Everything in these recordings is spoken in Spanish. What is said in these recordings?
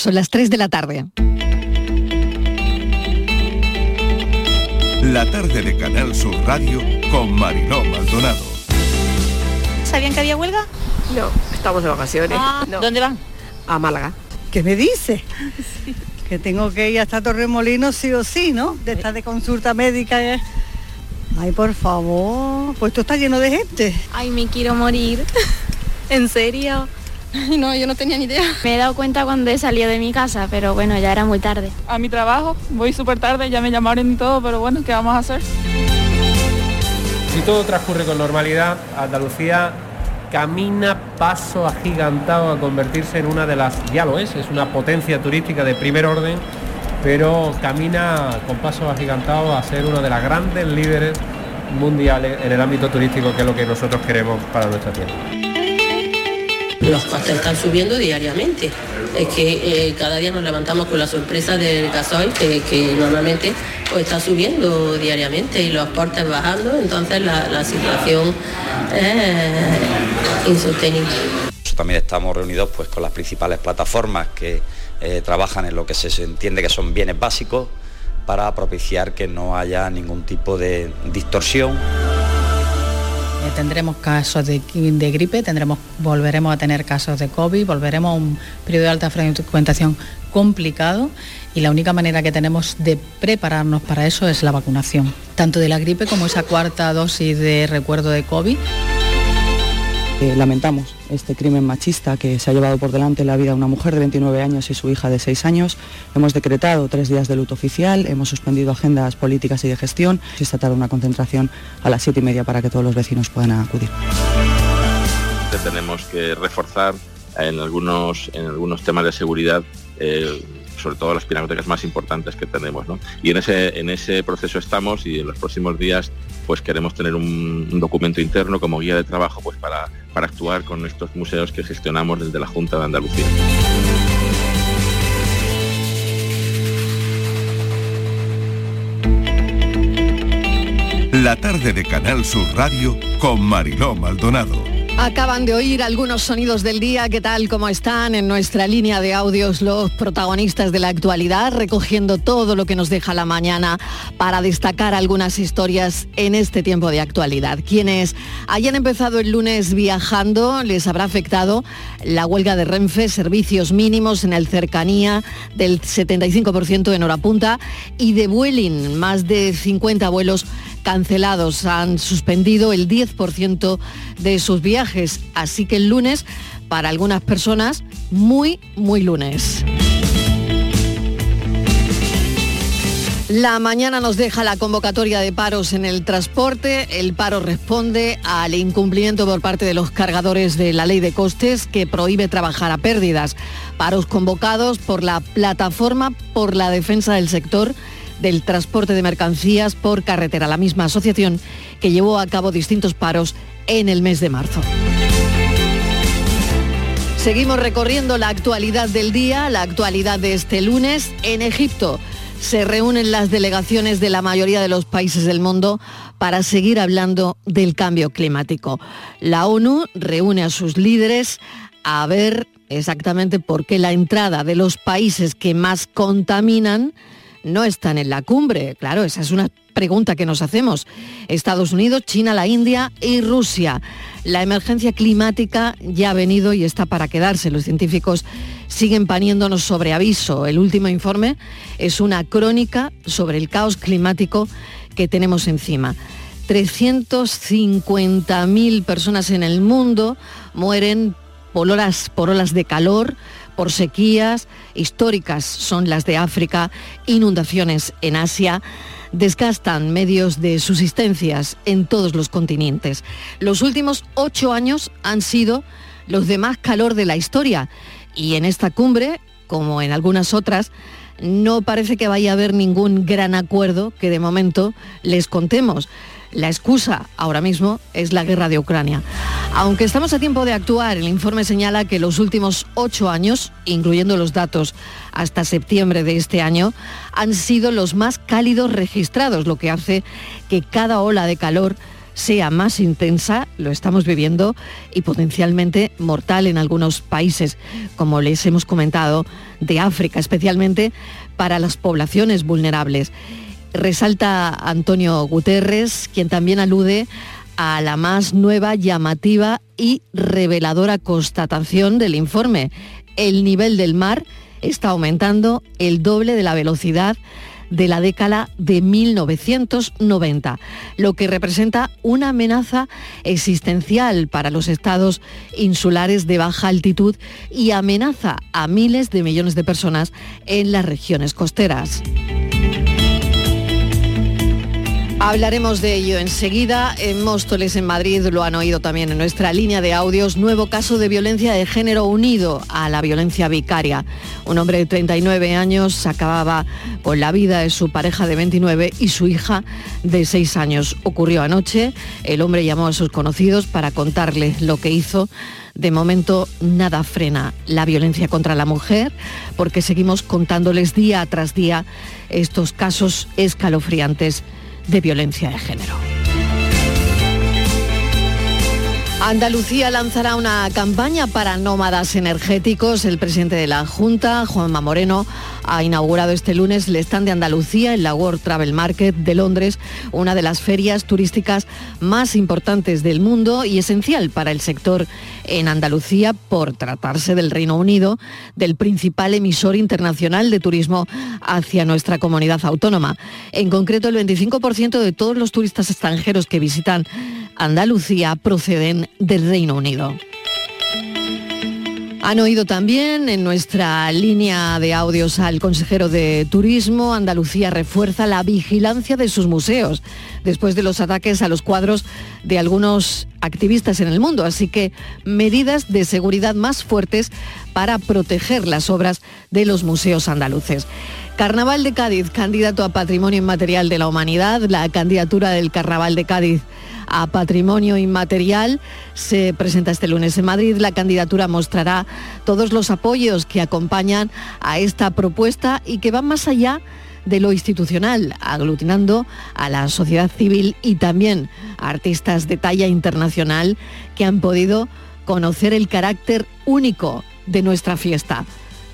Son las 3 de la tarde. La tarde de Canal Sur Radio con Mariló Maldonado. ¿Sabían que había huelga? No, estamos de vacaciones. Ah, No. ¿Dónde van? A Málaga. ¿Qué me dice? Que tengo que ir hasta Torremolinos sí o sí, ¿no? De estar de consulta médica. eh. Ay, por favor, pues esto está lleno de gente. Ay, me quiero morir. ¿En serio? No, yo no tenía ni idea. Me he dado cuenta cuando he salido de mi casa, pero bueno, ya era muy tarde. a mi trabajo, voy súper tarde, ya me llamaron y todo, pero bueno, ¿qué vamos a hacer? Si todo transcurre con normalidad, Andalucía camina paso agigantado a convertirse en una de las, ya lo es, es una potencia turística de primer orden, pero camina con paso agigantado a ser una de las grandes líderes mundiales en el ámbito turístico, que es lo que nosotros queremos para nuestra tierra. Los costes están subiendo diariamente. Es que eh, cada día nos levantamos con la sorpresa del gasoil, que, que normalmente pues, está subiendo diariamente y los portes bajando, entonces la, situación es insostenible. También estamos reunidos pues, con las principales plataformas que eh, trabajan en lo que se entiende que son bienes básicos para propiciar que no haya ningún tipo de distorsión. Eh, tendremos casos de, gripe, tendremos, volveremos a tener casos de COVID, volveremos a un periodo de alta frecuentación complicado y la única manera que tenemos de prepararnos para eso es la vacunación, tanto de la gripe como esa cuarta dosis de recuerdo de COVID. Lamentamos este crimen machista que se ha llevado por delante la vida de una mujer de 29 años y su hija de 6 años. Hemos decretado tres días de luto oficial, hemos suspendido agendas políticas y de gestión. Esta tarde una concentración a las siete y media para que todos los vecinos puedan acudir. Tenemos que reforzar en algunos, en algunos temas de seguridad. eh, sobre todo las pinacotecas más importantes que tenemos. ¿no? Y en ese, en ese proceso estamos y en los próximos días pues queremos tener un, documento interno como guía de trabajo pues para, para actuar con estos museos que gestionamos desde la Junta de Andalucía. La tarde de Canal Sur Radio con Mariló Maldonado. Acaban de oír algunos sonidos del día, ¿qué tal? ¿Cómo están? En nuestra línea de audios los protagonistas de la actualidad, recogiendo todo lo que nos deja la mañana para destacar algunas historias en este tiempo de actualidad. Quienes hayan empezado el lunes viajando, les habrá afectado la huelga de Renfe, servicios mínimos en el cercanía del 75% en hora punta y de Vueling, más de 50 vuelos cancelados. Han suspendido el 10% de sus viajes. Así que el lunes, para algunas personas, muy, muy lunes. La mañana nos deja la convocatoria de paros en el transporte. El paro responde al incumplimiento por parte de los cargadores de la ley de costes que prohíbe trabajar a pérdidas. Paros convocados por la plataforma por la defensa del sector del transporte de mercancías por carretera, la misma asociación que llevó a cabo distintos paros en el mes de marzo. Seguimos recorriendo la actualidad del día, la actualidad de este lunes. En Egipto se reúnen las delegaciones de la mayoría de los países del mundo para seguir hablando del cambio climático. La ONU reúne a sus líderes a ver exactamente por qué la entrada de los países que más contaminan no están en la cumbre. Claro, esa es una pregunta que nos hacemos. Estados Unidos, China, la India y Rusia. La emergencia climática ya ha venido y está para quedarse. Los científicos siguen poniéndonos sobre aviso. El último informe es una crónica sobre el caos climático que tenemos encima. 350.000 personas en el mundo mueren por olas, por olas de calor, por sequías históricas son las de África, inundaciones en Asia, desgastan medios de subsistencias en todos los continentes. Los últimos ocho años han sido los de más calor de la historia y en esta cumbre, como en algunas otras, no parece que vaya a haber ningún gran acuerdo que de momento les contemos. La excusa ahora mismo es la guerra de Ucrania. Aunque estamos a tiempo de actuar, el informe señala que los últimos ocho años, incluyendo los datos hasta septiembre de este año, han sido los más cálidos registrados, lo que hace que cada ola de calor sea más intensa, lo estamos viviendo, y potencialmente mortal en algunos países, como les hemos comentado de África, especialmente para las poblaciones vulnerables. Resalta Antonio Guterres, quien también alude a la más nueva, llamativa y reveladora constatación del informe. El nivel del mar está aumentando el doble de la velocidad de la década de 1990, lo que representa una amenaza existencial para los estados insulares de baja altitud y amenaza a miles de millones de personas en las regiones costeras. Hablaremos de ello enseguida. En Móstoles, en Madrid, lo han oído también en nuestra línea de audios. Nuevo caso de violencia de género unido a la violencia vicaria. Un hombre de 39 años acababa con la vida de su pareja de 29 y su hija de 6 años. Ocurrió anoche. El hombre llamó a sus conocidos para contarles lo que hizo. De momento nada frena la violencia contra la mujer porque seguimos contándoles día tras día estos casos escalofriantes de violencia de género. Andalucía lanzará una campaña para nómadas energéticos. El presidente de la Junta, Juanma Moreno, ha inaugurado este lunes el stand de Andalucía en la World Travel Market de Londres, una de las ferias turísticas más importantes del mundo y esencial para el sector en Andalucía por tratarse del Reino Unido, del principal emisor internacional de turismo hacia nuestra comunidad autónoma. En concreto, el 25% de todos los turistas extranjeros que visitan Andalucía proceden del Reino Unido. Han oído también en nuestra línea de audios al consejero de Turismo, Andalucía refuerza la vigilancia de sus museos después de los ataques a los cuadros de algunos activistas en el mundo, así que medidas de seguridad más fuertes para proteger las obras de los museos andaluces. Carnaval de Cádiz, candidato a Patrimonio Inmaterial de la Humanidad, la candidatura del Carnaval de Cádiz a Patrimonio Inmaterial. Se presenta este lunes en Madrid. La candidatura mostrará todos los apoyos que acompañan a esta propuesta y que van más allá de lo institucional, aglutinando a la sociedad civil y también a artistas de talla internacional que han podido conocer el carácter único de nuestra fiesta.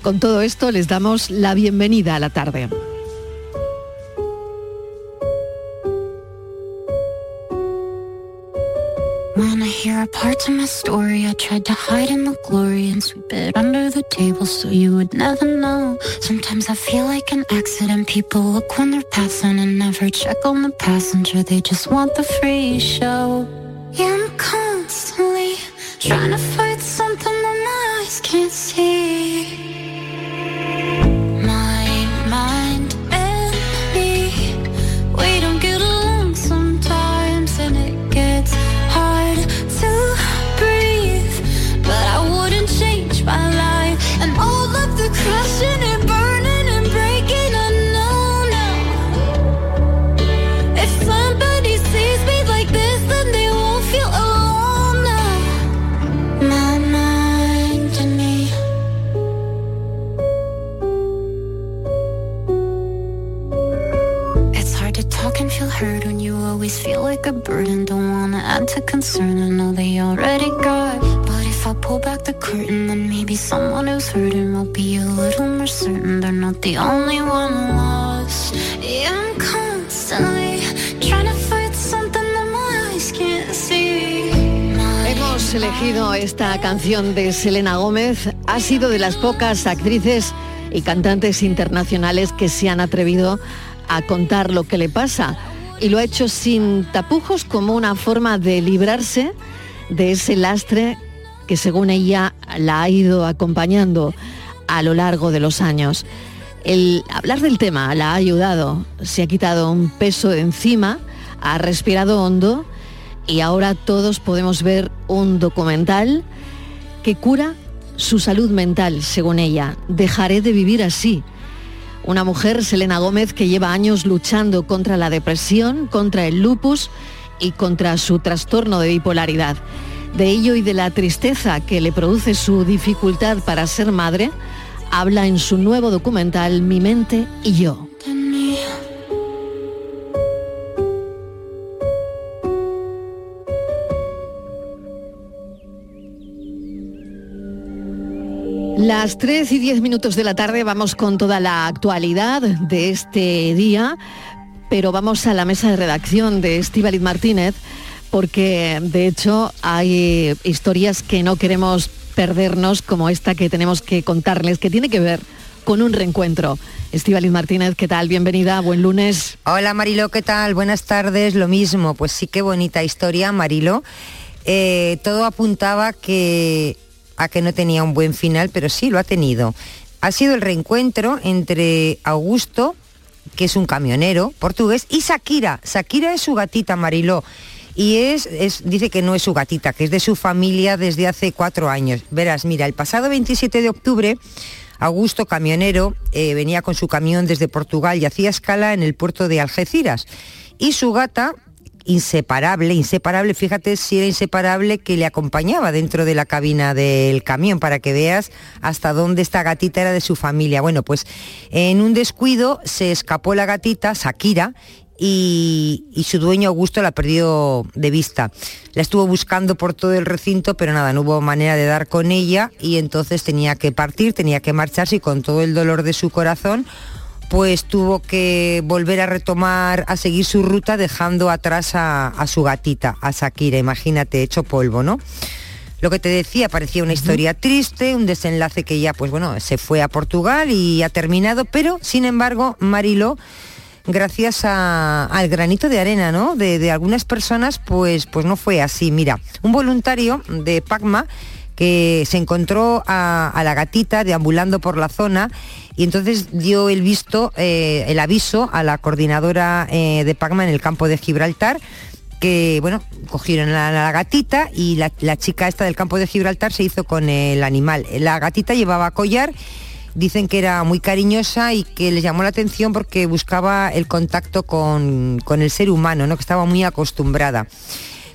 Con todo esto les damos la bienvenida a la tarde. When are parts of my story, I tried to hide in the glory and sweep it under the table so you would never know. Sometimes I feel like an accident. People look when they're passing and never check on the passenger. They just want the free show. Yeah, I'm constantly trying to fight burden, don't wanna add to concern. I know they already got. But if I pull back the curtain, then maybe someone who's hurting will be a little more certain they're not the only one lost. Yeah, I'm constantly trying to fight something that my eyes can't see. Hemos elegido esta canción de Selena Gómez. Ha sido de las pocas actrices y cantantes internacionales que se han atrevido a contar lo que le pasa y lo ha hecho sin tapujos como una forma de librarse de ese lastre que según ella la ha ido acompañando a lo largo de los años. El hablar del tema la ha ayudado, se ha quitado un peso de encima, ha respirado hondo y ahora todos podemos ver un documental que cura su salud mental, según ella. Dejaré de vivir así una mujer, Selena Gómez, que lleva años luchando contra la depresión, contra el lupus y contra su trastorno de bipolaridad. De ello y de la tristeza que le produce su dificultad para ser madre, habla en su nuevo documental Mi mente y yo. Las 3 y 10 minutos de la tarde vamos con toda la actualidad de este día, pero vamos a la mesa de redacción de Estíbaliz Martínez, porque de hecho hay historias que no queremos perdernos, como esta que tenemos que contarles, que tiene que ver con un reencuentro. Estíbaliz Martínez, ¿qué tal? Bienvenida, buen lunes. Hola Marilo, ¿qué tal? Buenas tardes, lo mismo. Pues sí, qué bonita historia, Marilo. Eh, todo apuntaba que, a que no tenía un buen final, pero sí lo ha tenido. Ha sido el reencuentro entre Augusto, que es un camionero portugués, y Shakira. Shakira es su gatita, Mariló. Y es, es, dice que no es su gatita, que es de su familia desde hace cuatro años. Verás, mira, el pasado 27 de octubre Augusto, camionero, eh, venía con su camión desde Portugal y hacía escala en el puerto de Algeciras. Y su gata, inseparable, inseparable, fíjate si era inseparable que le acompañaba dentro de la cabina del camión para que veas hasta dónde esta gatita era de su familia. Bueno, pues en un descuido se escapó la gatita, Shakira, y, su dueño Augusto la perdió de vista. La estuvo buscando por todo el recinto, pero nada, no hubo manera de dar con ella y entonces tenía que partir, tenía que marcharse y con todo el dolor de su corazón, pues tuvo que volver a retomar, a seguir su ruta dejando atrás a, su gatita, a Shakira, imagínate, hecho polvo, ¿no? Lo que te decía parecía una historia triste, un desenlace que ya, pues bueno, se fue a Portugal y ha terminado, pero sin embargo, Marilo gracias al granito de arena, ¿no? De, algunas personas, pues, pues no fue así. Mira, un voluntario de Pacma que se encontró a, la gatita deambulando por la zona y entonces dio el visto, eh, el aviso a la coordinadora eh, de Pacma en el campo de Gibraltar que bueno, cogieron a la, gatita y la, chica esta del campo de Gibraltar se hizo con el animal. La gatita llevaba collar dicen que era muy cariñosa y que les llamó la atención porque buscaba el contacto con, el ser humano, ¿no? que estaba muy acostumbrada.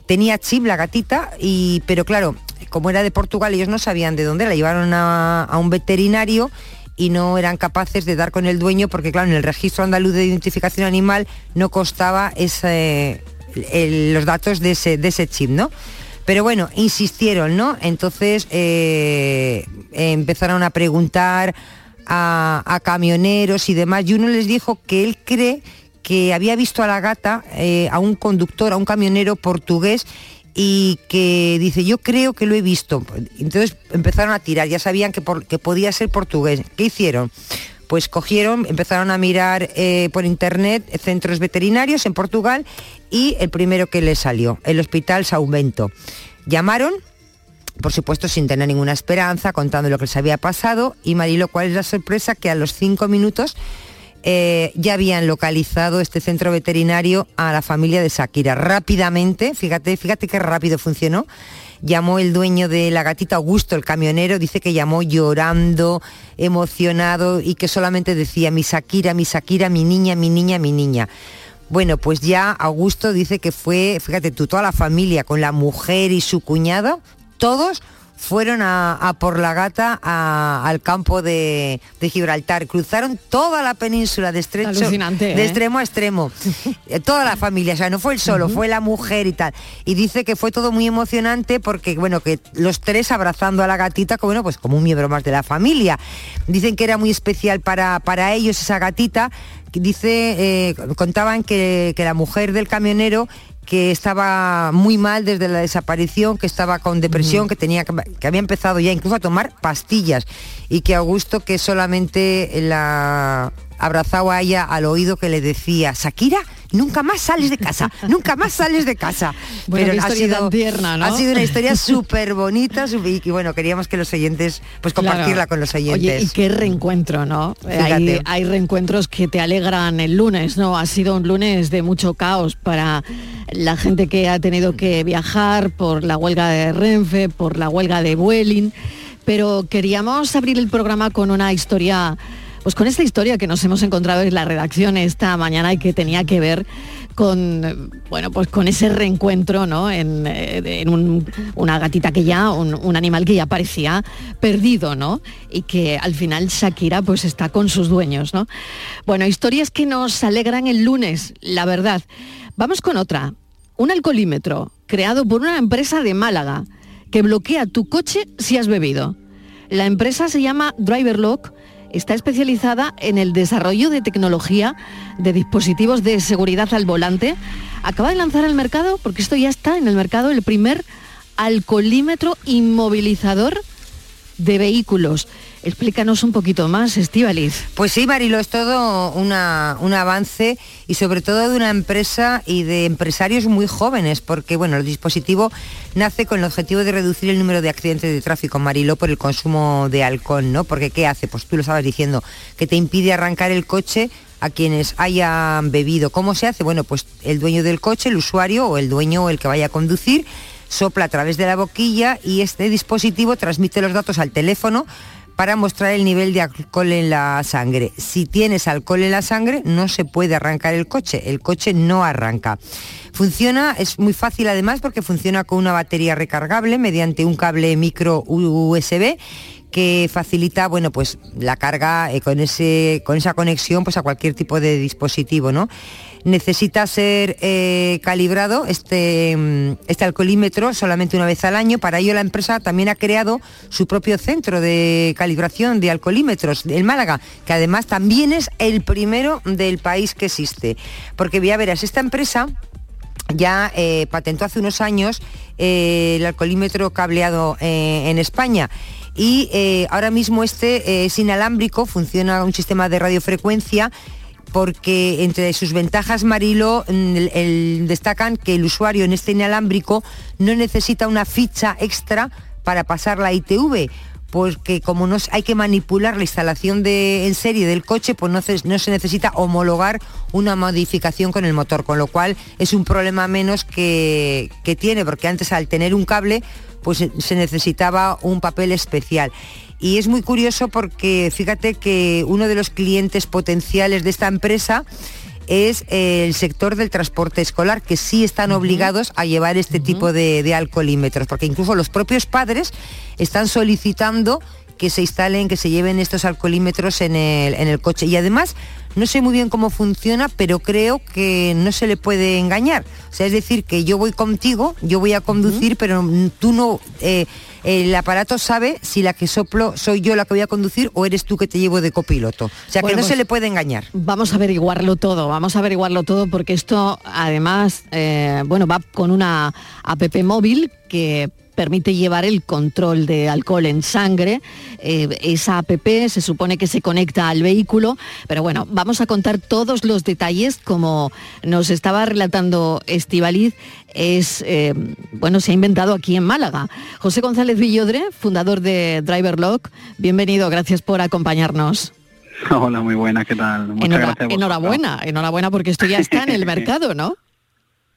Tenía chip la gatita, y, pero claro, como era de Portugal, ellos no sabían de dónde, la llevaron a, un veterinario y no eran capaces de dar con el dueño porque claro, en el registro andaluz de identificación animal no costaba ese, los datos de ese, de ese chip, ¿no? Pero bueno, insistieron, ¿no? Entonces eh, empezaron a preguntar a, camioneros y demás, y uno les dijo que él cree que había visto a la gata, eh, a un conductor, a un camionero portugués, y que dice, yo creo que lo he visto. Entonces empezaron a tirar, ya sabían que, que podía ser portugués. ¿Qué hicieron? Pues cogieron, empezaron a mirar eh, por internet centros veterinarios en Portugal y el primero que les salió, el Hospital Saumento. Llamaron, por supuesto sin tener ninguna esperanza, contando lo que les había pasado y Marilo, ¿cuál es la sorpresa? Que a los cinco minutos eh, ya habían localizado este centro veterinario a la familia de Shakira. Rápidamente, fíjate, fíjate qué rápido funcionó. Llamó el dueño de la gatita Augusto, el camionero, dice que llamó llorando, emocionado y que solamente decía mi Shakira, mi Shakira, mi niña, mi niña, mi niña. Bueno, pues ya Augusto dice que fue, fíjate tú, toda la familia con la mujer y su cuñado, todos fueron a, por la gata al campo de, Gibraltar. Cruzaron toda la península de, estrecho, de ¿eh? extremo a extremo. Eh, toda la familia, o sea, no fue el solo, fue la mujer y tal. Y dice que fue todo muy emocionante porque, bueno, que los tres abrazando a la gatita, como, bueno, pues como un miembro más de la familia. Dicen que era muy especial para, para ellos esa gatita dice, eh, contaban que, la mujer del camionero que estaba muy mal desde la desaparición, que estaba con depresión, que tenía que había empezado ya incluso a tomar pastillas y que Augusto que solamente la abrazaba a ella al oído que le decía, Shakira, nunca más sales de casa, nunca más sales de casa. Pero ha sido, tierna, ¿no? ha sido una historia súper bonita y, bueno, queríamos que los oyentes, pues compartirla con los oyentes. Oye, y qué reencuentro, ¿no? Hay, hay, reencuentros que te alegran el lunes, ¿no? Ha sido un lunes de mucho caos para la gente que ha tenido que viajar por la huelga de Renfe, por la huelga de Vueling, pero queríamos abrir el programa con una historia pues con esta historia que nos hemos encontrado en la redacción esta mañana y que tenía que ver con bueno pues con ese reencuentro ¿no? en, eh, una gatita que ya un, animal que ya parecía perdido no y que al final Shakira pues está con sus dueños no bueno historias que nos alegran el lunes la verdad. Vamos con otra. Un alcoholímetro creado por una empresa de Málaga que bloquea tu coche si has bebido. La empresa se llama DriverLock, está especializada en el desarrollo de tecnología de dispositivos de seguridad al volante. Acaba de lanzar al mercado, porque esto ya está en el mercado, el primer alcoholímetro inmovilizador de vehículos. Explícanos un poquito más, Estivaliz. Pues sí, Marilo, es todo un avance y sobre todo de una empresa y de empresarios muy jóvenes, porque bueno, el dispositivo nace con el objetivo de reducir el número de accidentes de tráfico, Marilo, por el consumo de alcohol, ¿no? Porque ¿qué hace? Pues tú lo estabas diciendo, que te impide arrancar el coche a quienes hayan bebido. ¿Cómo se hace? Bueno, pues el dueño del coche, el usuario o el dueño o el que vaya a conducir, sopla a través de la boquilla y este dispositivo transmite los datos al teléfono para mostrar el nivel de alcohol en la sangre. Si tienes alcohol en la sangre, no se puede arrancar el coche, el coche no arranca. Funciona, es muy fácil además porque funciona con una batería recargable mediante un cable micro USB que facilita bueno pues la carga eh, con ese con esa conexión pues a cualquier tipo de dispositivo no necesita ser eh, calibrado este, mm, este alcoholímetro solamente una vez al año. Para ello la empresa también ha creado su propio centro de calibración de alcoholímetros, el Málaga, que además también es el primero del país que existe. Porque ya verás, esta empresa ya eh, patentó hace unos años eh, el alcoholímetro cableado en España y ahora mismo este es inalámbrico, funciona un sistema de radiofrecuencia porque entre sus ventajas, Marilo, mm, destacan que el usuario en este inalámbrico no necesita una ficha extra para pasar la ITV, porque como no hay que manipular la instalación de, en serie del coche, pues no se, necesita homologar una modificación con el motor, con lo cual es un problema menos que, que tiene, porque antes al tener un cable, pues se necesitaba un papel especial. Y es muy curioso porque fíjate que uno de los clientes potenciales de esta empresa es el sector del transporte escolar, que sí están obligados a llevar este tipo de, de alcoholímetros, porque incluso los propios padres están solicitando que se instalen, que se lleven estos alcoholímetros en el, en el coche. Y además, no sé muy bien cómo funciona, pero creo que no se le puede engañar. O sea, es decir, que yo voy contigo, yo voy a conducir, pero tú no... Eh, el aparato sabe si la que soplo soy yo la que voy a conducir o eres tú que te llevo de copiloto. O sea, que no se pues le puede engañar. Vamos a averiguarlo todo, vamos a averiguarlo todo porque esto además, eh, bueno, va con una app móvil que permite llevar el control de alcohol en sangre. Eh, esa APP se supone que se conecta al vehículo, pero bueno, vamos a contar todos los detalles como nos estaba relatando Estivaliz. Es, eh, bueno, se ha inventado aquí en Málaga. José González Villodre, fundador de Driverlock, bienvenido, gracias por acompañarnos. Hola, muy buena, ¿qué tal? Muchas gracias enhorabuena, enhorabuena porque esto ya está en el mercado, ¿no?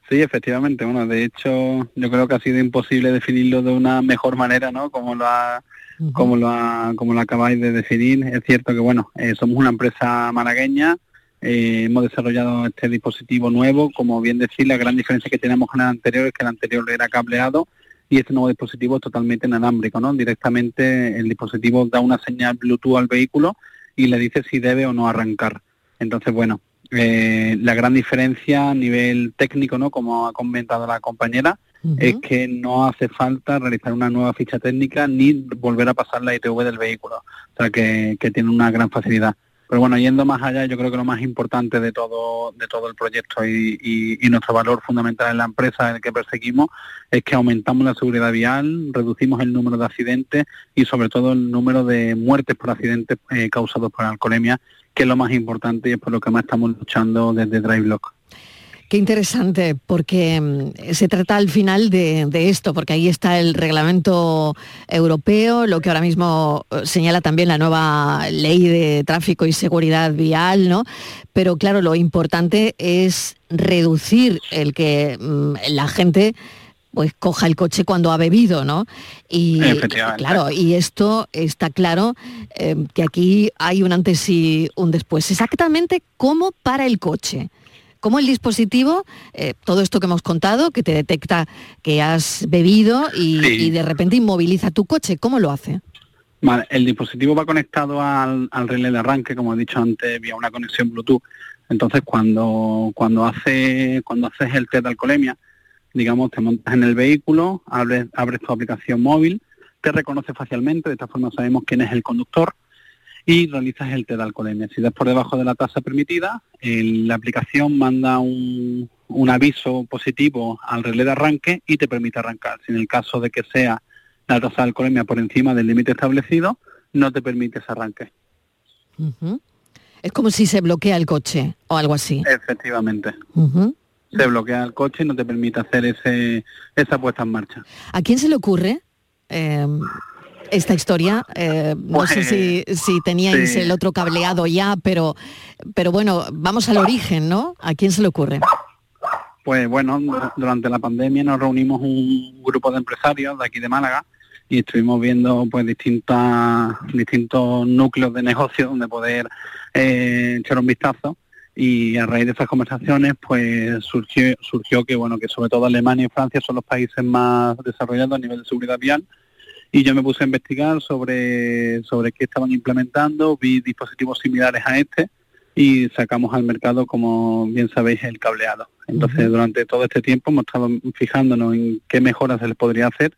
Sí, efectivamente. Bueno, de hecho, yo creo que ha sido imposible definirlo de una mejor manera, ¿no? Como lo ha, como lo como lo acabáis de definir. Es cierto que, bueno, eh, somos una empresa malagueña. Eh, hemos desarrollado este dispositivo nuevo. Como bien decir, la gran diferencia que tenemos con el anterior es que el anterior era cableado y este nuevo dispositivo es totalmente inalámbrico, ¿no? Directamente el dispositivo da una señal Bluetooth al vehículo y le dice si debe o no arrancar. Entonces, bueno, eh, la gran diferencia a nivel técnico, ¿no? Como ha comentado la compañera, es que no hace falta realizar una nueva ficha técnica ni volver a pasar la ITV del vehículo. O sea que, tiene una gran facilidad. Pero bueno, yendo más allá, yo creo que lo más importante de todo, de todo el proyecto y, nuestro valor fundamental en la empresa, el que perseguimos, es que aumentamos la seguridad vial, reducimos el número de accidentes y sobre todo el número de muertes por accidentes eh, causados por alcoholemia, que es lo más importante y es por lo que más estamos luchando desde DriveLock. Qué interesante, porque mm, se trata al final de, esto, porque ahí está el reglamento europeo, lo que ahora mismo eh, señala también la nueva ley de tráfico y seguridad vial, ¿no? Pero claro, lo importante es reducir el que mm, la gente pues coja el coche cuando ha bebido, ¿no? Y claro, y esto está claro eh, que aquí hay un antes y un después. Exactamente como para el coche. Como el dispositivo, eh, todo esto que hemos contado, que te detecta que has bebido y, de repente inmoviliza tu coche, ¿cómo lo hace? el dispositivo va conectado al, relé de arranque, como he dicho antes, vía una conexión Bluetooth. Entonces, cuando, cuando, hace, cuando haces el test de alcoholemia, digamos, te montas en el vehículo, abres, abres tu aplicación móvil, te reconoce facialmente, de esta forma sabemos quién es el conductor y realizas el de alcoholemia. Si das por debajo de la tasa permitida, la aplicación manda un, un aviso positivo al relé de arranque y te permite arrancar. Si en el caso de que sea la tasa de alcoholemia por encima del límite establecido, no te permite ese arranque. Es como si se bloquea el coche o algo así. Efectivamente. Se bloquea el coche y no te permite hacer ese, esa puesta en marcha. ¿A quién se le ocurre eh, esta historia? Eh, no sé si, Pues, si teníais sí. el otro cableado ya, pero, pero bueno, vamos al origen, ¿no? ¿A quién se le ocurre? Pues bueno, durante la pandemia nos reunimos un grupo de empresarios de aquí de Málaga y estuvimos viendo pues distintas distintos núcleos de negocio donde poder eh, echar un vistazo y a raíz de esas conversaciones pues surgió surgió que bueno que sobre todo Alemania y Francia son los países más desarrollados a nivel de seguridad vial y yo me puse a investigar sobre sobre qué estaban implementando vi dispositivos similares a este y sacamos al mercado, como bien sabéis, el cableado. Entonces, durante todo este tiempo hemos estado fijándonos en qué mejoras se les podría hacer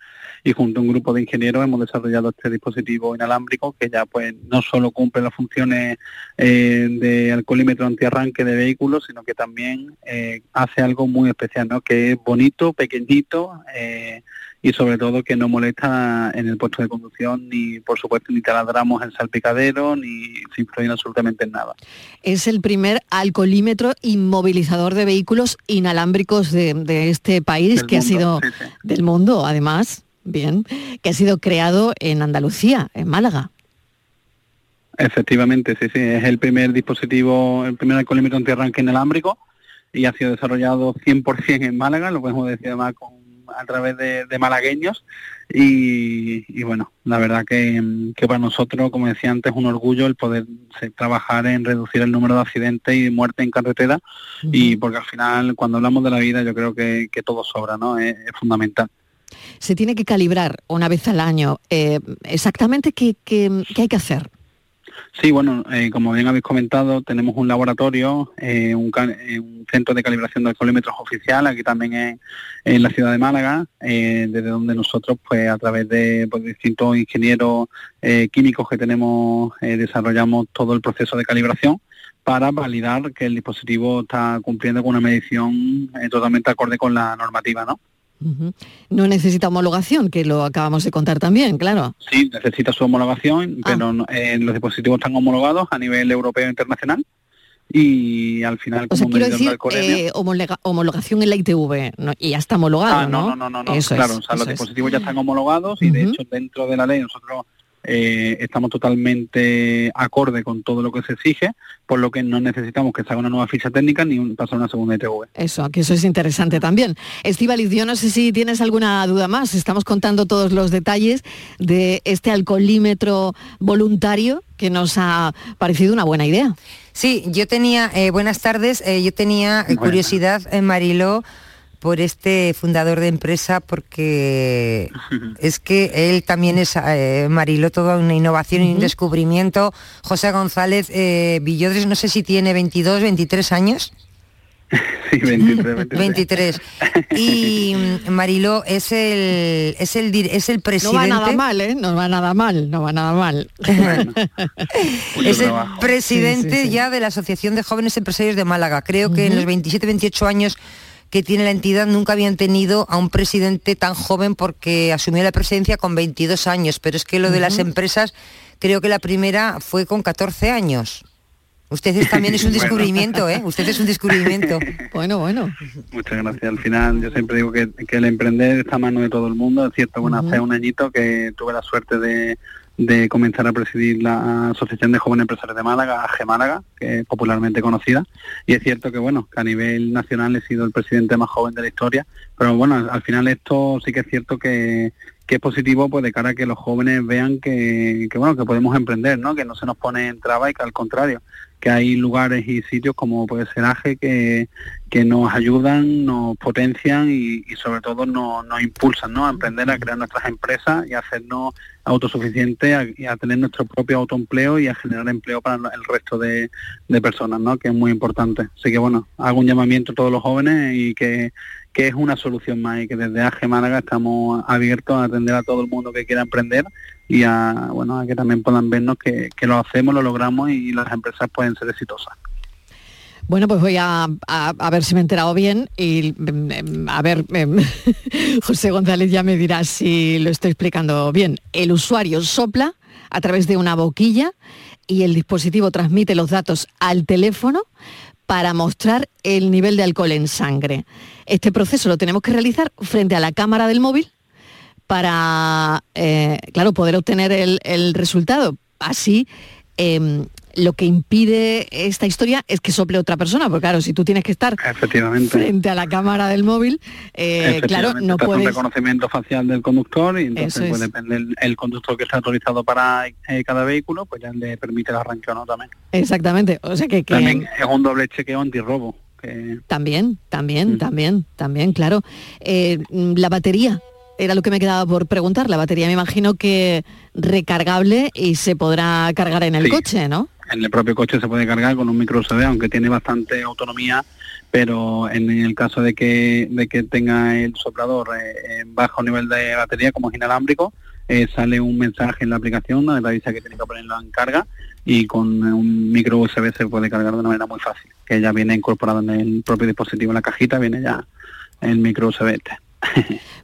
y junto a un grupo de ingenieros hemos desarrollado este dispositivo inalámbrico que ya pues no solo cumple las funciones eh, de alcoholímetro antiarranque de vehículos, sino que también eh, hace algo muy especial, ¿no? que es bonito, pequeñito eh, y sobre todo que no molesta en el puesto de conducción ni por supuesto ni taladramos el salpicadero ni se influye absolutamente en nada. Es el primer alcoholímetro inmovilizador de vehículos inalámbricos de, de este país Del que ha mundo, sido sí, sí. del mundo, además, bien, que ha sido creado en Andalucía, en Málaga. Efectivamente, sí, sí, es el primer dispositivo, el primer alcoholímetro antiarranque inalámbrico y ha sido desarrollado 100% en Málaga, lo podemos decir además con, a través de, de malagueños y, y bueno, la verdad que, que para nosotros, como decía antes, es un orgullo el poder se- trabajar en reducir el número de accidentes y muertes en carretera y porque al final cuando hablamos de la vida yo creo que, que todo sobra, ¿no? Es, es fundamental. Se tiene que calibrar una vez al año. Eh, exactamente qué, qué- qué hay que hacer. Sí, bueno, eh, como bien habéis comentado, tenemos un laboratorio, eh, eh, un centro de calibración de alcoholímetros oficial, aquí también en, en la ciudad de Málaga, eh, desde donde nosotros, pues a través de pues, distintos ingenieros químicos que tenemos, desarrollamos todo el proceso de calibración para validar que el dispositivo está cumpliendo con una medición totalmente acorde con la normativa, ¿no? Ujú. No necesita homologación, que lo acabamos de contar también, claro. Sí, necesita su homologación, pero no- eh, los dispositivos están homologados a nivel europeo e internacional y al final O sea, como quiero decir, eh, homologación en la ITV, ¿no? y ya está homologado, Ah, ¿no? no, no, no, no, Eso claro, es, o sea, los es. dispositivos ya están homologados y de hecho dentro de la ley nosotros eh, estamos totalmente acorde con todo lo que se exige, por lo que no necesitamos que se haga una nueva ficha técnica ni un- pasar una segunda ITV. Eso, que eso es interesante también. Estivaliz, yo no sé si tienes alguna duda más. Estamos contando todos los detalles de este alcoholímetro voluntario que nos ha parecido una buena idea. Sí, yo tenía, eh, buenas tardes, eh, yo tenía eh, Buenas. curiosidad, en Mariló, por este fundador de empresa, porque es que él también es, eh, Mariló, toda una innovación y un descubrimiento. José González eh, Villodres, no sé si tiene 22, 23 años. Sí, 23, 23. 23. Y mm, Mariló es el, es el, es el No presidente. va nada mal, ¿eh? No va nada mal, no va nada mal. es el trabajo. presidente Sí, sí, sí. ya de la Asociación de Jóvenes Empresarios de Málaga. Creo que en los 27, 28 años que tiene la entidad nunca habían tenido a un presidente tan joven porque asumió la presidencia con 22 años, pero es que lo de las empresas, creo que la primera fue con 14 años. Usted es- también es un descubrimiento, ¿eh? Usted es un descubrimiento. Bueno, bueno. Muchas gracias. Al final yo siempre digo que, que el emprender está a mano de todo el mundo. Es cierto, bueno, hace un añito que tuve la suerte de, de comenzar a presidir la Asociación de Jóvenes Empresarios de Málaga, AG Málaga, que es popularmente conocida. Y es cierto que, bueno, que a nivel nacional he sido el presidente más joven de la historia. Pero bueno, al, al final esto sí que es cierto que, que es positivo pues de cara a que los jóvenes vean que, que, bueno, que podemos emprender, ¿no? Que no se nos pone en traba y que al contrario, que hay lugares y sitios como puede ser AGE que, que nos ayudan, nos potencian y, sobre todo nos, nos impulsan ¿no? a emprender, a crear nuestras empresas y a hacernos autosuficientes a- y a tener nuestro propio autoempleo y a generar empleo para el resto de, de personas, ¿no? que es muy importante. Así que bueno, hago un llamamiento a todos los jóvenes y que, que es una solución más y que desde AG Málaga estamos abiertos a atender a todo el mundo que quiera emprender y a, bueno, a que también puedan vernos que, que lo hacemos, lo logramos y las empresas pueden ser exitosas. Bueno, pues voy a, a, ver si me he enterado bien y mm, a ver, em, José González ya me dirá si lo estoy explicando bien. El usuario sopla a través de una boquilla y el dispositivo transmite los datos al teléfono para mostrar el nivel de alcohol en sangre. Este proceso lo tenemos que realizar frente a la cámara del móvil para, eh, claro, poder obtener el, el resultado. Así em, lo que impide esta historia es que sople otra persona, porque claro, si tú tienes que estar frente a la cámara del móvil, eh, claro, no puedes... un reconocimiento facial del conductor y entonces pues, depende el, conductor que está autorizado para eh, cada vehículo, pues ya le permite el arranque o no también. Exactamente, o sea que... También es un doble chequeo antirrobo. Que... También, también, mm. también, también, claro. Eh, la batería, era lo que me quedaba por preguntar. La batería me imagino que recargable y se podrá cargar en el coche, ¿no? en el propio coche se puede cargar con un micro USB, aunque tiene bastante autonomía, pero en el caso de que, de que tenga el soplador eh, en bajo nivel de batería, como es inalámbrico, eh, sale un mensaje en la aplicación donde te avisa que tiene que ponerlo en carga y con un micro USB se puede cargar de una manera muy fácil, que ya viene incorporado en el propio dispositivo, en la cajita viene ya el micro USB. Este.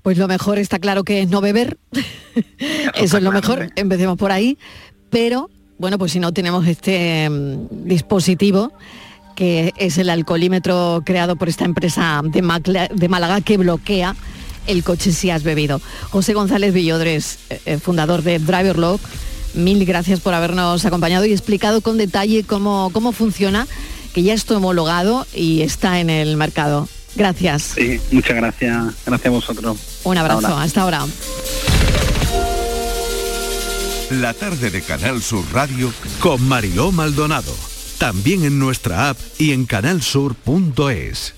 Pues lo mejor está claro que es no beber, eso, es lo mejor, empecemos por ahí, pero bueno, pues si no tenemos este mm, dispositivo, que es el alcoholímetro creado por esta empresa de, de Málaga que bloquea el coche si has bebido. José González Villodres, eh, eh, fundador de Driverlock, mil gracias por habernos acompañado y explicado con detalle cómo, cómo funciona, que ya está homologado y está en el mercado. Gracias. Sí, muchas gracias. Gracias a vosotros. Un abrazo. Hasta ahora. La tarde de Canal Sur Radio con Mariló Maldonado. También en nuestra app y en canalsur.es.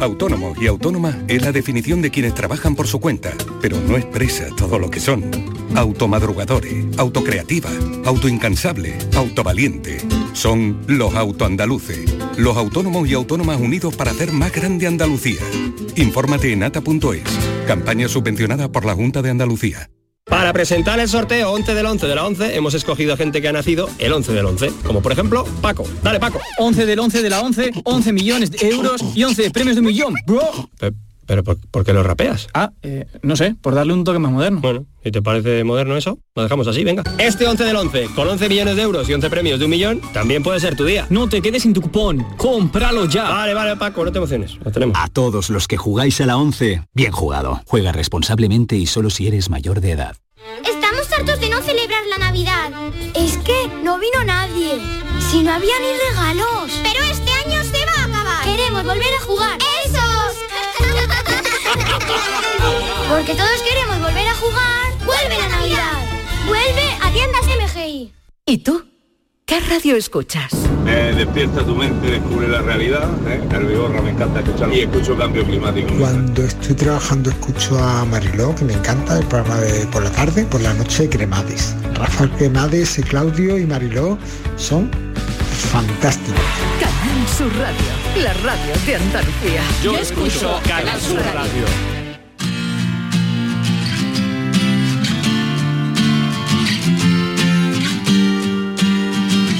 Autónomo y autónoma es la definición de quienes trabajan por su cuenta, pero no expresa todo lo que son. Automadrugadores, autocreativa, autoincansable, autovaliente. Son los autoandaluces, los autónomos y autónomas unidos para hacer más grande Andalucía. Infórmate en ata.es, campaña subvencionada por la Junta de Andalucía. Para presentar el sorteo 11 del 11 de la 11 hemos escogido a gente que ha nacido el 11 del 11, como por ejemplo Paco. Dale Paco. 11 del 11 de la 11, 11 millones de euros y 11 premios de un millón, bro. ¿Pero por, qué lo rapeas? Ah, eh, no sé, por darle un toque más moderno. Bueno, ¿y te parece moderno eso? Lo dejamos así, venga. Este 11 del 11, con 11 millones de euros y 11 premios de un millón, también puede ser tu día. No te quedes sin tu cupón, cómpralo ya. Vale, vale, Paco, no te emociones, lo tenemos. A todos los que jugáis a la 11, bien jugado. Juega responsablemente y solo si eres mayor de edad. Estamos hartos de no celebrar la Navidad. Es que no vino nadie. Si no había ni regalos. Pero este año se va a acabar. Queremos volver a jugar. ¡Esos! Porque todos queremos volver a jugar. ¡Vuelve la Navidad! ¡Vuelve a tiendas MGI! ¿Y tú? ¿Qué radio escuchas? Despierta tu mente, descubre la realidad. ¿eh? El Vigorra me encanta escuchar y escucho cambio climático. Cuando estoy trabajando escucho a Mariló, que me encanta el programa de por la tarde, por la noche Cremades. Rafael Cremades y Claudio y Mariló son fantásticos. Canal Sur Radio, la radio de Andalucía. Yo, escucho Canal Sur radio.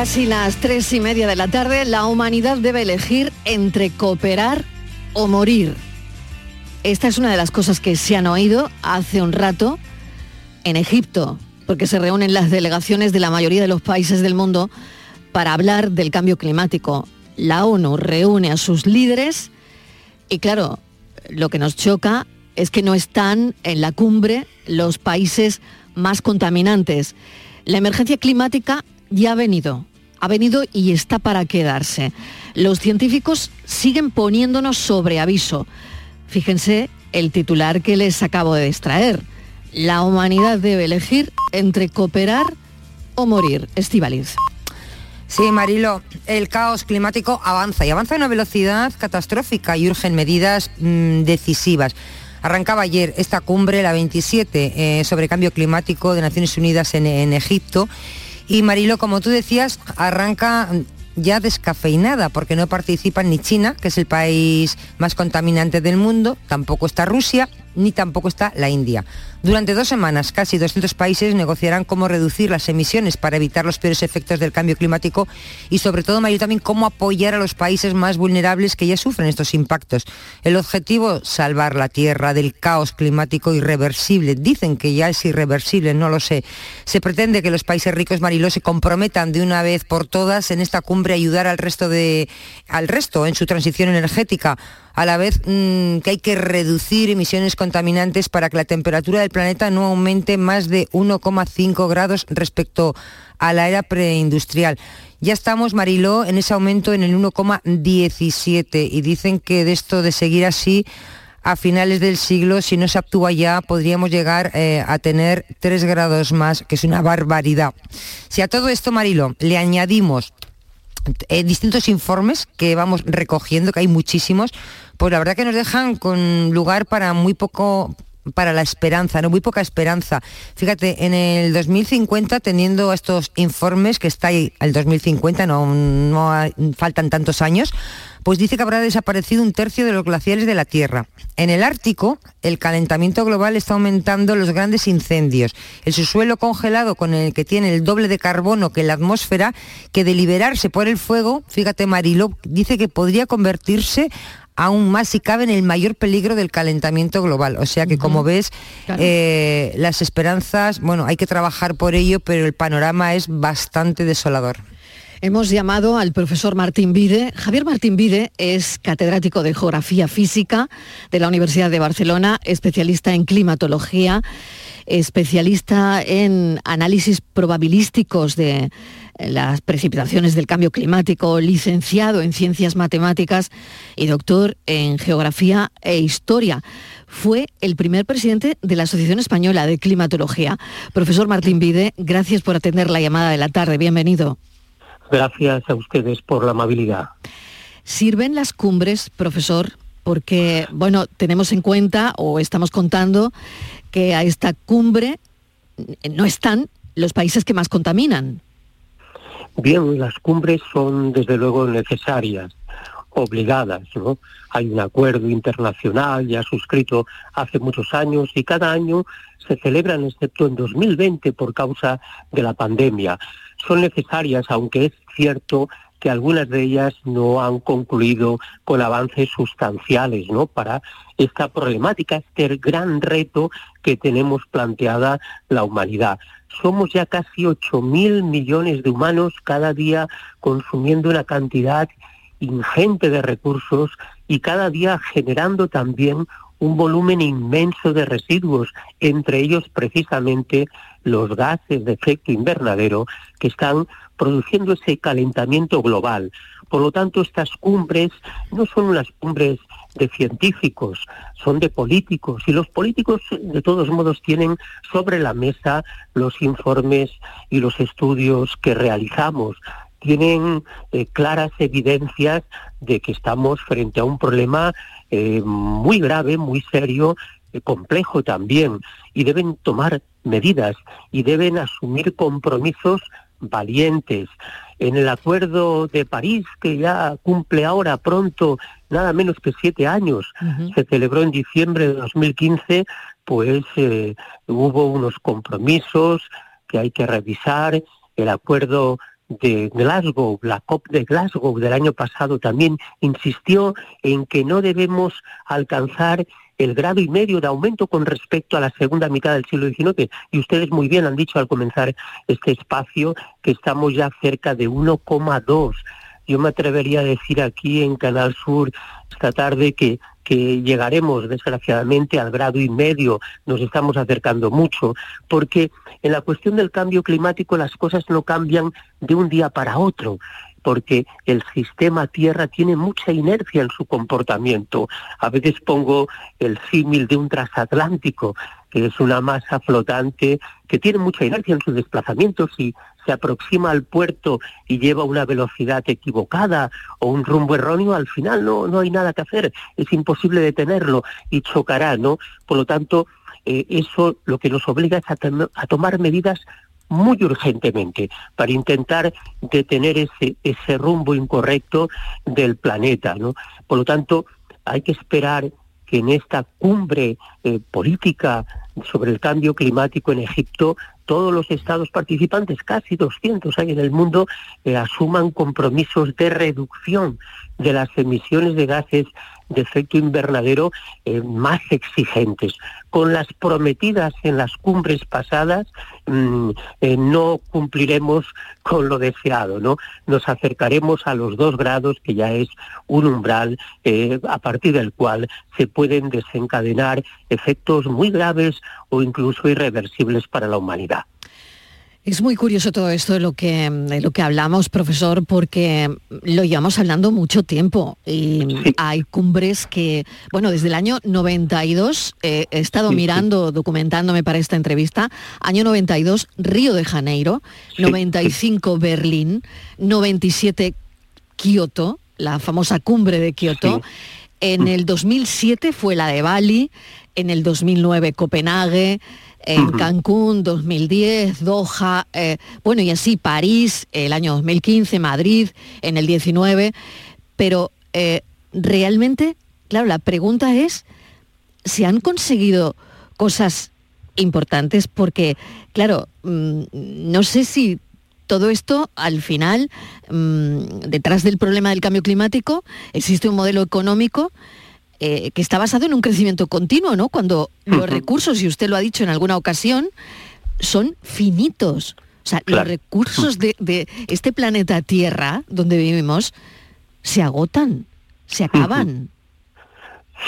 Casi las tres y media de la tarde, la humanidad debe elegir entre cooperar o morir. Esta es una de las cosas que se han oído hace un rato en Egipto, porque se reúnen las delegaciones de la mayoría de los países del mundo para hablar del cambio climático. La ONU reúne a sus líderes y claro, lo que nos choca es que no están en la cumbre los países más contaminantes. La emergencia climática ya ha venido, ha venido y está para quedarse. Los científicos siguen poniéndonos sobre aviso. Fíjense el titular que les acabo de extraer. La humanidad debe elegir entre cooperar o morir. Estivaliz. Sí, Marilo, el caos climático avanza y avanza a una velocidad catastrófica y urgen medidas mm, decisivas. Arrancaba ayer esta cumbre, la 27, eh, sobre cambio climático de Naciones Unidas en, en Egipto. Y Marilo, como tú decías, arranca ya descafeinada porque no participan ni China, que es el país más contaminante del mundo, tampoco está Rusia, ni tampoco está la India. Durante dos semanas, casi 200 países negociarán cómo reducir las emisiones para evitar los peores efectos del cambio climático y sobre todo, Mario, también cómo apoyar a los países más vulnerables que ya sufren estos impactos. El objetivo, salvar la Tierra del caos climático irreversible. Dicen que ya es irreversible, no lo sé. Se pretende que los países ricos, Mariló, se comprometan de una vez por todas en esta cumbre a ayudar al resto, de, al resto en su transición energética a la vez mm, que hay que reducir emisiones contaminantes para que la temperatura del planeta no aumente más de 1,5 grados respecto a la era preindustrial. Ya estamos, Mariló, en ese aumento en el 1,17 y dicen que de esto de seguir así a finales del siglo, si no se actúa ya, podríamos llegar eh, a tener 3 grados más, que es una barbaridad. Si a todo esto, Marilo, le añadimos eh, distintos informes que vamos recogiendo, que hay muchísimos, pues la verdad que nos dejan con lugar para muy poco para la esperanza, ¿no? Muy poca esperanza. Fíjate, en el 2050, teniendo estos informes, que está ahí el 2050, no, no faltan tantos años, pues dice que habrá desaparecido un tercio de los glaciares de la Tierra. En el Ártico, el calentamiento global está aumentando los grandes incendios. El subsuelo congelado con el que tiene el doble de carbono que la atmósfera, que de liberarse por el fuego, fíjate Mariló, dice que podría convertirse aún más si cabe en el mayor peligro del calentamiento global. O sea que como ves, eh, las esperanzas, bueno, hay que trabajar por ello, pero el panorama es bastante desolador. Hemos llamado al profesor Martín Vide. Javier Martín Vide es catedrático de Geografía Física de la Universidad de Barcelona, especialista en climatología, especialista en análisis probabilísticos de las precipitaciones del cambio climático, licenciado en ciencias matemáticas y doctor en geografía e historia. Fue el primer presidente de la Asociación Española de Climatología. Profesor Martín Vide, gracias por atender la llamada de la tarde. Bienvenido. Gracias a ustedes por la amabilidad. ¿Sirven las cumbres, profesor? Porque, bueno, tenemos en cuenta o estamos contando que a esta cumbre no están los países que más contaminan. Bien, las cumbres son desde luego necesarias, obligadas, ¿no? Hay un acuerdo internacional ya suscrito hace muchos años y cada año se celebran, excepto en 2020 por causa de la pandemia son necesarias, aunque es cierto que algunas de ellas no han concluido con avances sustanciales ¿no? para esta problemática, este gran reto que tenemos planteada la humanidad. Somos ya casi 8.000 millones de humanos cada día consumiendo una cantidad ingente de recursos y cada día generando también un volumen inmenso de residuos, entre ellos precisamente los gases de efecto invernadero que están produciendo ese calentamiento global. Por lo tanto, estas cumbres no son unas cumbres de científicos, son de políticos y los políticos de todos modos tienen sobre la mesa los informes y los estudios que realizamos. Tienen eh, claras evidencias de que estamos frente a un problema eh, muy grave, muy serio, eh, complejo también, y deben tomar medidas y deben asumir compromisos valientes. En el Acuerdo de París, que ya cumple ahora pronto nada menos que siete años, se celebró en diciembre de 2015, pues eh, hubo unos compromisos que hay que revisar. El Acuerdo de Glasgow, la COP de Glasgow del año pasado también insistió en que no debemos alcanzar el grado y medio de aumento con respecto a la segunda mitad del siglo XIX. Y ustedes muy bien han dicho al comenzar este espacio que estamos ya cerca de 1,2. Yo me atrevería a decir aquí en Canal Sur esta tarde que, que llegaremos desgraciadamente al grado y medio, nos estamos acercando mucho, porque en la cuestión del cambio climático las cosas no cambian de un día para otro. Porque el sistema Tierra tiene mucha inercia en su comportamiento. A veces pongo el símil de un transatlántico, que es una masa flotante que tiene mucha inercia en sus desplazamientos y se aproxima al puerto y lleva una velocidad equivocada o un rumbo erróneo, al final no, no hay nada que hacer, es imposible detenerlo y chocará, ¿no? Por lo tanto, eh, eso lo que nos obliga es a, a tomar medidas muy urgentemente para intentar detener ese, ese rumbo incorrecto del planeta. ¿no? Por lo tanto, hay que esperar que en esta cumbre eh, política sobre el cambio climático en Egipto, todos los estados participantes, casi 200 hay en el mundo, eh, asuman compromisos de reducción de las emisiones de gases de efecto invernadero eh, más exigentes. Con las prometidas en las cumbres pasadas mm, eh, no cumpliremos con lo deseado, ¿no? Nos acercaremos a los dos grados, que ya es un umbral eh, a partir del cual se pueden desencadenar efectos muy graves o incluso irreversibles para la humanidad. Es muy curioso todo esto de lo que, de lo que hablamos, profesor, porque lo llevamos hablando mucho tiempo y hay cumbres que, bueno, desde el año 92, eh, he estado mirando, documentándome para esta entrevista, año 92, Río de Janeiro, 95 Berlín, 97 Kioto, la famosa cumbre de Kioto, en el 2007 fue la de Bali, en el 2009 Copenhague, en Cancún 2010, Doha, eh, bueno, y así París el año 2015, Madrid en el 19, pero eh, realmente, claro, la pregunta es, ¿se han conseguido cosas importantes? Porque, claro, mm, no sé si todo esto, al final, mm, detrás del problema del cambio climático, existe un modelo económico eh, que está basado en un crecimiento continuo, ¿no? Cuando los recursos, y usted lo ha dicho en alguna ocasión, son finitos. O sea, los recursos de, este planeta Tierra, donde vivimos, se agotan, se acaban.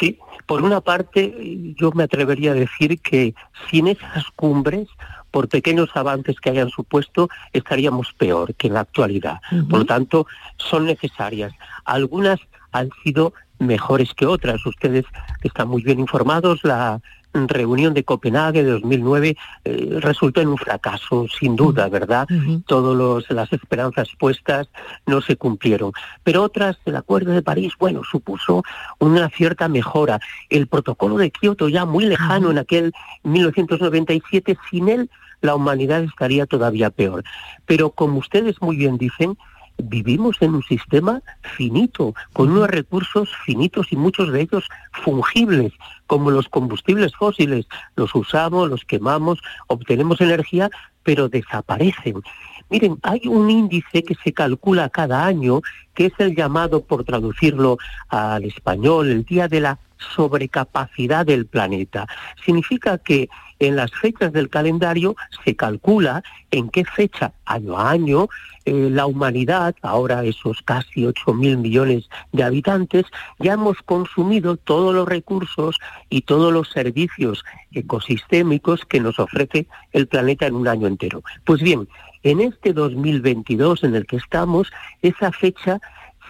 Sí, por una parte, yo me atrevería a decir que sin esas cumbres, por pequeños avances que hayan supuesto, estaríamos peor que en la actualidad. Por lo tanto, son necesarias. Algunas han sido mejores que otras. Ustedes están muy bien informados, la reunión de Copenhague de 2009 eh, resultó en un fracaso, sin duda, ¿verdad? Todas las esperanzas puestas no se cumplieron. Pero otras, el Acuerdo de París, bueno, supuso una cierta mejora. El protocolo de Kioto, ya muy lejano en aquel 1997, sin él la humanidad estaría todavía peor. Pero como ustedes muy bien dicen, vivimos en un sistema finito, con unos recursos finitos y muchos de ellos fungibles, como los combustibles fósiles. Los usamos, los quemamos, obtenemos energía, pero desaparecen. Miren, hay un índice que se calcula cada año, que es el llamado, por traducirlo al español, el Día de la sobrecapacidad del planeta. Significa que en las fechas del calendario se calcula en qué fecha, año a año, eh, la humanidad, ahora esos casi 8 mil millones de habitantes, ya hemos consumido todos los recursos y todos los servicios ecosistémicos que nos ofrece el planeta en un año entero. Pues bien, en este 2022 en el que estamos, esa fecha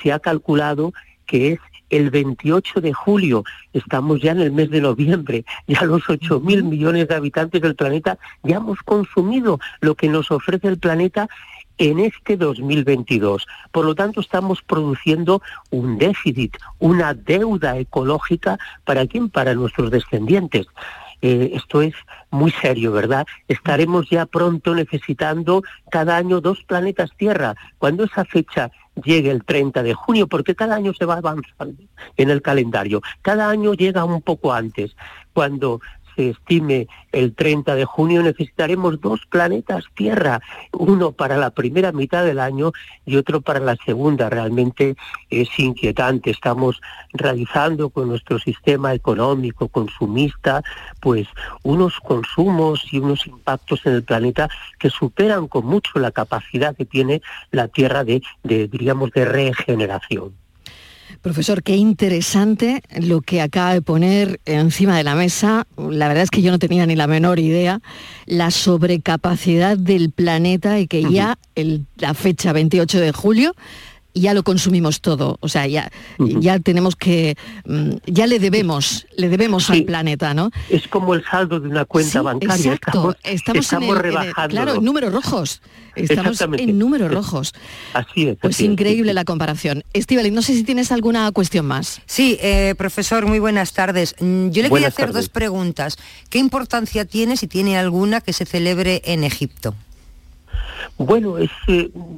se ha calculado que es el 28 de julio, estamos ya en el mes de noviembre, ya los 8 mil millones de habitantes del planeta, ya hemos consumido lo que nos ofrece el planeta en este 2022. Por lo tanto, estamos produciendo un déficit, una deuda ecológica para quién? Para nuestros descendientes. Eh, esto es muy serio, ¿verdad? Estaremos ya pronto necesitando cada año dos planetas Tierra. Cuando esa fecha llegue el 30 de junio, porque cada año se va avanzando en el calendario, cada año llega un poco antes. Cuando se estime el 30 de junio, necesitaremos dos planetas Tierra, uno para la primera mitad del año y otro para la segunda. Realmente es inquietante. Estamos realizando con nuestro sistema económico, consumista, pues unos consumos y unos impactos en el planeta que superan con mucho la capacidad que tiene la Tierra de, de diríamos, de regeneración. Profesor, qué interesante lo que acaba de poner encima de la mesa. La verdad es que yo no tenía ni la menor idea. La sobrecapacidad del planeta y que ya la fecha 28 de julio ya lo consumimos todo, o sea, ya, ya tenemos que, mm, ya le debemos, le debemos al planeta, ¿no? Es como el saldo de una cuenta bancaria. Exacto, estamos, en, el, claro, en números rojos. Estamos en números rojos. Así es. Pues increíble la comparación. Estivali, no sé si tienes alguna cuestión más. Sí, eh, profesor, muy buenas tardes. Mm, yo le quería hacer dos preguntas. ¿Qué importancia tiene, si tiene alguna, que se celebre en Egipto? Bueno, es,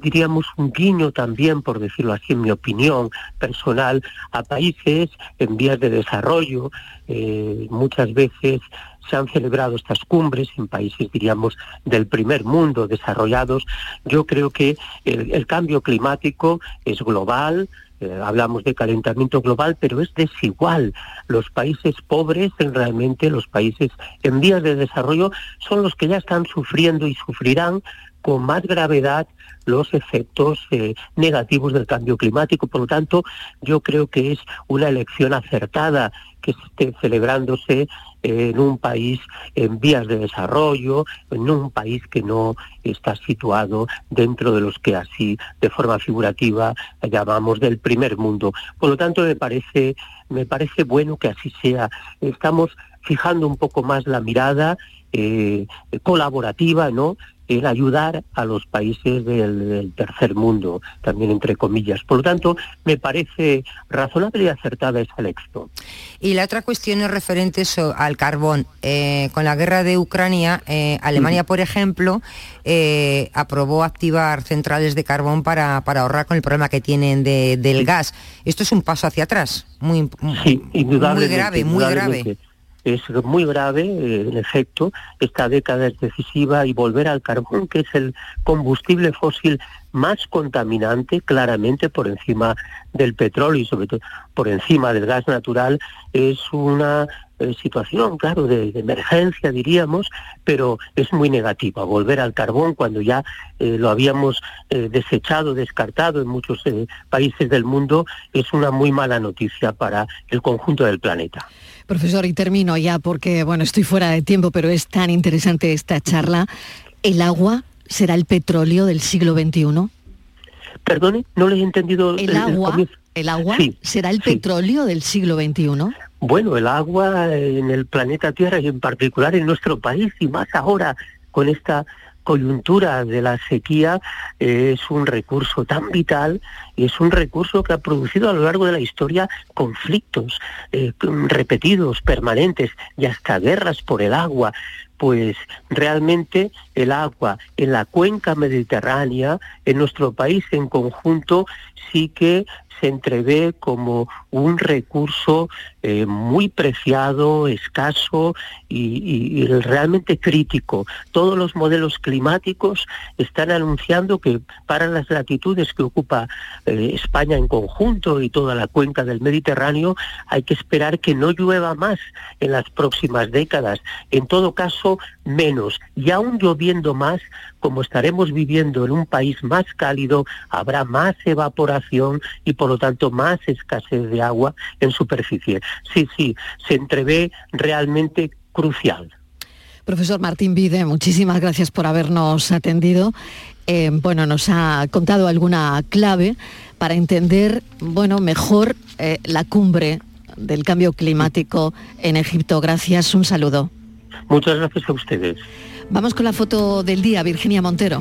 diríamos, un guiño también, por decirlo así, en mi opinión personal, a países en vías de desarrollo. Eh, muchas veces se han celebrado estas cumbres en países, diríamos, del primer mundo, desarrollados. Yo creo que el, cambio climático es global, eh, hablamos de calentamiento global, pero es desigual. Los países pobres, realmente los países en vías de desarrollo, son los que ya están sufriendo y sufrirán con más gravedad los efectos eh, negativos del cambio climático. Por lo tanto, yo creo que es una elección acertada que esté celebrándose en un país en vías de desarrollo, en un país que no está situado dentro de los que así de forma figurativa llamamos del primer mundo. Por lo tanto, me parece me parece bueno que así sea. Estamos fijando un poco más la mirada eh, colaborativa, ¿no? En ayudar a los países del, tercer mundo, también entre comillas. Por lo tanto, me parece razonable y acertada esa elección. Y la otra cuestión es referente al carbón. Eh, con la guerra de Ucrania, eh, Alemania, por ejemplo, eh, aprobó activar centrales de carbón para, ahorrar con el problema que tienen del gas. Esto es un paso hacia atrás, muy, muy grave, muy grave es muy grave, eh, en efecto, esta década es decisiva y volver al carbón, que es el combustible fósil más contaminante, claramente por encima del petróleo y sobre todo por encima del gas natural, es una eh, situación, claro, de, emergencia, diríamos, pero es muy negativa. Volver al carbón cuando ya eh, lo habíamos desechado, descartado en muchos países del mundo, es una muy mala noticia para el conjunto del planeta. Profesor, y termino ya porque, bueno, estoy fuera de tiempo, pero es tan interesante esta charla. ¿El agua será el petróleo del siglo XXI? Perdone, no le he entendido. ¿El, agua, el agua será el petróleo del siglo XXI? Bueno, el agua en el planeta Tierra y en particular en nuestro país y más ahora con esta coyuntura de la sequía es un recurso tan vital y es un recurso que ha producido a lo largo de la historia conflictos eh, repetidos, permanentes y hasta guerras por el agua. Pues realmente el agua en la cuenca mediterránea, en nuestro país en conjunto, sí que se entrevé como un recurso eh, muy preciado, escaso y, realmente crítico. Todos los modelos climáticos están anunciando que para las latitudes que ocupa eh, España en conjunto y toda la cuenca del Mediterráneo hay que esperar que no llueva más en las próximas décadas. En todo caso, menos. Y aún lloviendo más, como estaremos viviendo en un país más cálido, habrá más evaporación y por lo tanto más escasez de agua en superficie. Sí, sí, se entrevé realmente crucial. Profesor Martín Vide, muchísimas gracias por habernos atendido. Eh, bueno, nos ha contado alguna clave para entender, bueno, mejor eh, la cumbre del cambio climático en Egipto. Gracias, un saludo. Muchas gracias a ustedes. Vamos con la foto del día, Virginia Montero.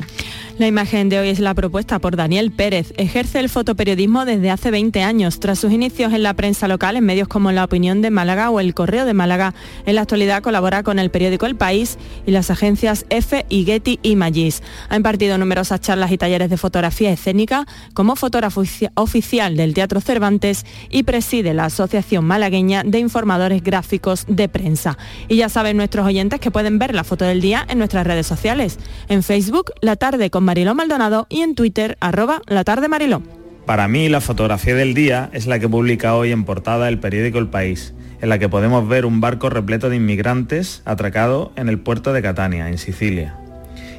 La imagen de hoy es la propuesta por Daniel Pérez. Ejerce el fotoperiodismo desde hace 20 años. Tras sus inicios en la prensa local, en medios como La Opinión de Málaga o El Correo de Málaga, en la actualidad colabora con el periódico El País y las agencias F y Getty Images. Ha impartido numerosas charlas y talleres de fotografía escénica como fotógrafo oficial del Teatro Cervantes y preside la Asociación Malagueña de Informadores Gráficos de Prensa. Y ya saben nuestros oyentes que pueden ver la foto del día en nuestras redes sociales. En Facebook, La Tarde con Mariló Maldonado y en Twitter, arroba La Tarde Mariló. Para mí, la fotografía del día es la que publica hoy en portada el periódico El País, en la que podemos ver un barco repleto de inmigrantes atracado en el puerto de Catania, en Sicilia.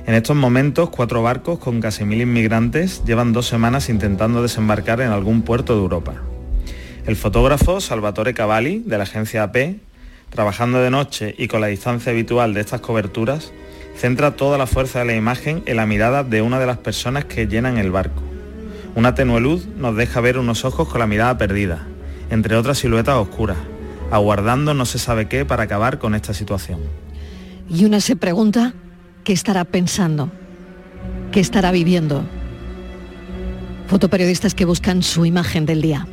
En estos momentos, cuatro barcos con casi mil inmigrantes llevan dos semanas intentando desembarcar en algún puerto de Europa. El fotógrafo Salvatore Cavalli, de la agencia AP, trabajando de noche y con la distancia habitual de estas coberturas, centra toda la fuerza de la imagen en la mirada de una de las personas que llenan el barco. Una tenue luz nos deja ver unos ojos con la mirada perdida, entre otras siluetas oscuras, aguardando no se sabe qué para acabar con esta situación. Y una se pregunta qué estará pensando, qué estará viviendo. Fotoperiodistas que buscan su imagen del día.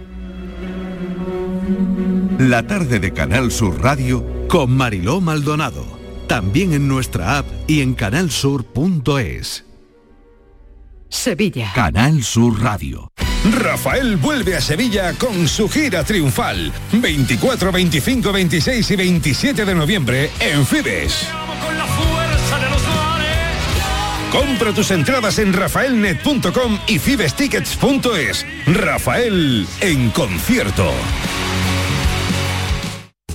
La tarde de Canal Sur Radio con Mariló Maldonado. También en nuestra app y en canalsur.es. Sevilla. Canal Sur Radio. Rafael vuelve a Sevilla con su gira triunfal. 24, 25, 26 y 27 de noviembre en Fibes. Compra tus entradas en rafaelnet.com y fibestickets.es. Rafael en concierto.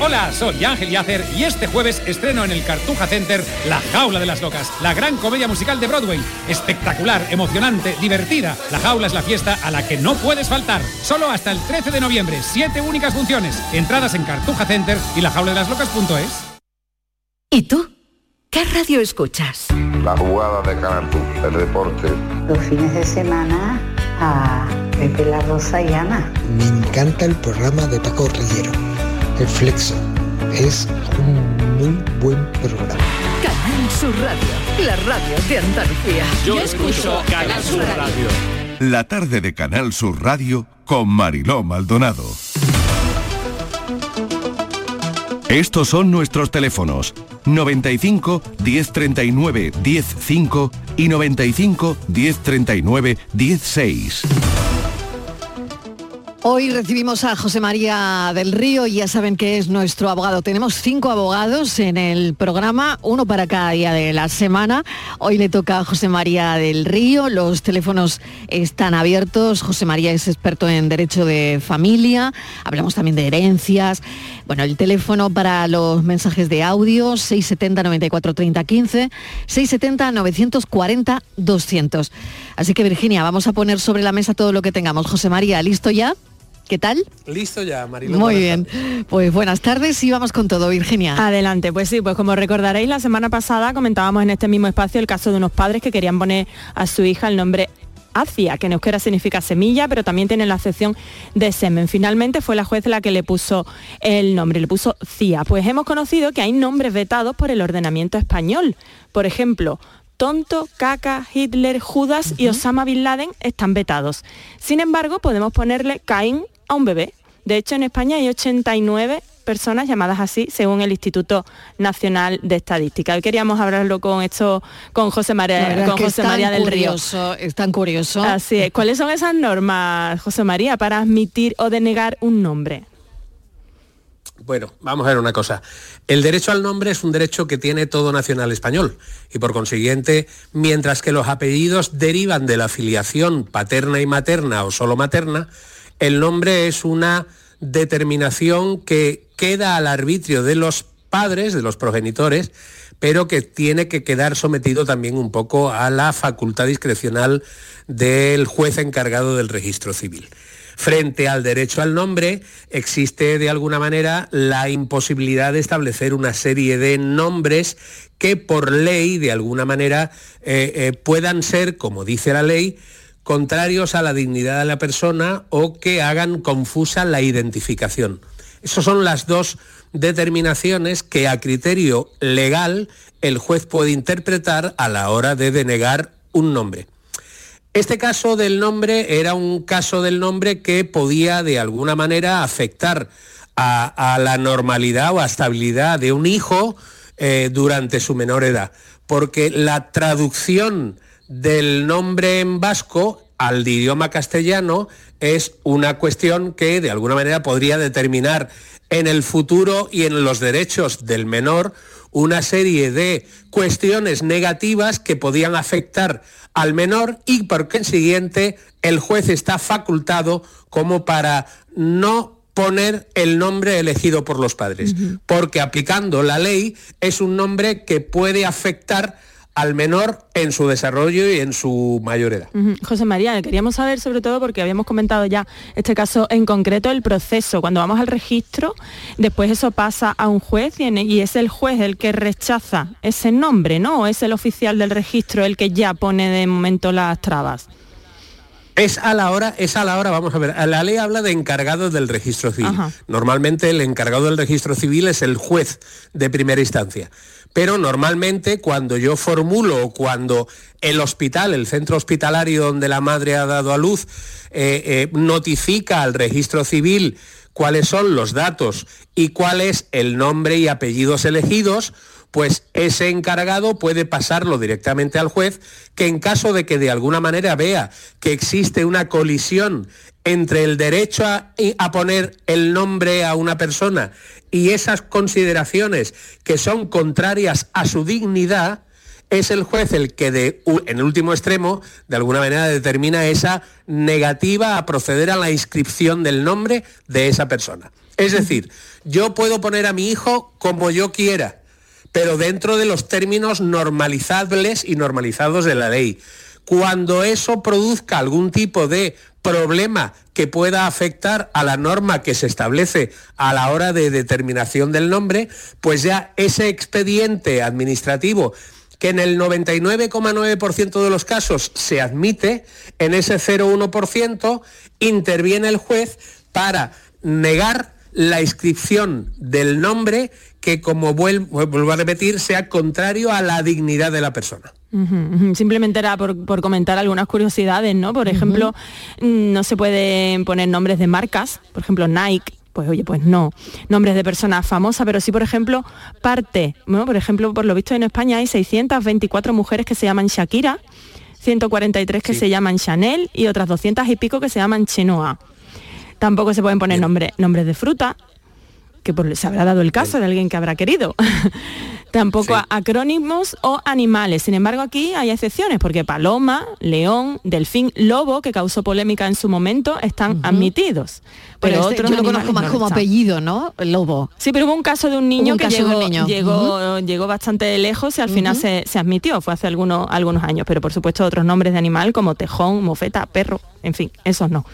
Hola, soy Ángel Yacer y este jueves estreno en el Cartuja Center La Jaula de las Locas, la gran comedia musical de Broadway. Espectacular, emocionante, divertida. La Jaula es la fiesta a la que no puedes faltar. Solo hasta el 13 de noviembre, siete únicas funciones. Entradas en Cartuja Center y la jaula de las locas.es. ¿Y tú? ¿Qué radio escuchas? La jugada de Canal el deporte. Los fines de semana a Pepe La Rosa y Ana. Me encanta el programa de Paco Rillero, Flexo. Es un muy buen programa. Canal Sur Radio, la radio de Andalucía. Yo escucho Canal Sur Radio. La tarde de Canal Sur Radio con Mariló Maldonado. Estos son nuestros teléfonos 95 1039 105 y 95 1039 16. Hoy recibimos a José María del Río y ya saben que es nuestro abogado. Tenemos cinco abogados en el programa, uno para cada día de la semana. Hoy le toca a José María del Río, los teléfonos están abiertos. José María es experto en derecho de familia, hablamos también de herencias. Bueno, el teléfono para los mensajes de audio 670 94 30 15, 670 940 200. Así que Virginia, vamos a poner sobre la mesa todo lo que tengamos. José María, ¿listo ya? ¿Qué tal? Listo ya, Marilo. Muy bien. Pues buenas tardes y vamos con todo, Virginia. Adelante, pues sí, pues como recordaréis, la semana pasada comentábamos en este mismo espacio el caso de unos padres que querían poner a su hija el nombre Acia, que en euskera significa semilla, pero también tiene la acepción de semen. Finalmente fue la juez la que le puso el nombre, le puso Cia. Pues hemos conocido que hay nombres vetados por el ordenamiento español. Por ejemplo, Tonto, Caca, Hitler, Judas y Osama Bin Laden están vetados. Sin embargo, podemos ponerle Caín a un bebé. De hecho, en España hay 89 personas llamadas así, según el Instituto Nacional de Estadística. Hoy queríamos hablarlo con esto, con José María, con José María del Río. Es tan curioso. Así es. ¿Cuáles son esas normas, José María, para admitir o denegar un nombre? Bueno, vamos a ver una cosa. El derecho al nombre es un derecho que tiene todo nacional español y por consiguiente, mientras que los apellidos derivan de la filiación paterna y materna o solo materna, el nombre es una determinación que queda al arbitrio de los padres, de los progenitores, pero que tiene que quedar sometido también un poco a la facultad discrecional del juez encargado del registro civil. Frente al derecho al nombre, existe de alguna manera la imposibilidad de establecer una serie de nombres que por ley, de alguna manera, eh, eh, puedan ser, como dice la ley, contrarios a la dignidad de la persona o que hagan confusa la identificación. Esas son las dos determinaciones que a criterio legal el juez puede interpretar a la hora de denegar un nombre. Este caso del nombre era un caso del nombre que podía de alguna manera afectar a, la normalidad o a estabilidad de un hijo eh, durante su menor edad, porque la traducción del nombre en vasco al idioma castellano es una cuestión que de alguna manera podría determinar en el futuro y en los derechos del menor una serie de cuestiones negativas que podían afectar al menor y por consiguiente el juez está facultado como para no poner el nombre elegido por los padres, porque aplicando la ley es un nombre que puede afectar al menor en su desarrollo y en su mayor edad. José María, queríamos saber sobre todo porque habíamos comentado ya este caso en concreto, el proceso. Cuando vamos al registro, después eso pasa a un juez y, y es el juez el que rechaza ese nombre, ¿no? ¿O es el oficial del registro el que ya pone de momento las trabas? Es a la hora, es a la hora, vamos a ver, la ley habla de encargado del registro civil. Normalmente el encargado del registro civil es el juez de primera instancia. Pero normalmente cuando yo formulo o cuando el hospital, el centro hospitalario donde la madre ha dado a luz, eh, eh, notifica al registro civil cuáles son los datos y cuál es el nombre y apellidos elegidos, pues ese encargado puede pasarlo directamente al juez, que en caso de que de alguna manera vea que existe una colisión entre el derecho a, poner el nombre a una persona y esas consideraciones que son contrarias a su dignidad, es el juez el que en el último extremo de alguna manera determina esa negativa a proceder a la inscripción del nombre de esa persona. Es decir, yo puedo poner a mi hijo como yo quiera, pero dentro de los términos normalizables y normalizados de la ley. Cuando eso produzca algún tipo de problema que pueda afectar a la norma que se establece a la hora de determinación del nombre, pues ya ese expediente administrativo que en el 99,9% de los casos se admite, en ese 0,1% interviene el juez para negar la inscripción del nombre que, como vuelvo, a repetir, sea contrario a la dignidad de la persona. Simplemente era por, comentar algunas curiosidades, ¿no? Por ejemplo, mm, no se pueden poner nombres de marcas, por ejemplo, Nike, pues oye, pues no. Nombres de personas famosas, pero sí, por ejemplo, parte, ¿no? Por ejemplo, por lo visto en España hay 624 mujeres que se llaman Shakira, 143 que se llaman Chanel y otras 200 y pico que se llaman Chenoa. Tampoco se pueden poner nombres de fruta, que por, se habrá dado el caso de alguien que habrá querido. Tampoco acrónimos o animales. Sin embargo, aquí hay excepciones, porque paloma, león, delfín, lobo, que causó polémica en su momento, están admitidos. Pero, este otros yo lo conozco más como apellido, ¿no? Lobo. Sí, pero hubo un caso de un niño que llegó, llegó, bastante lejos y al final se, admitió, fue hace algunos, algunos años. Pero por supuesto otros nombres de animal como tejón, mofeta, perro, en fin, esos no.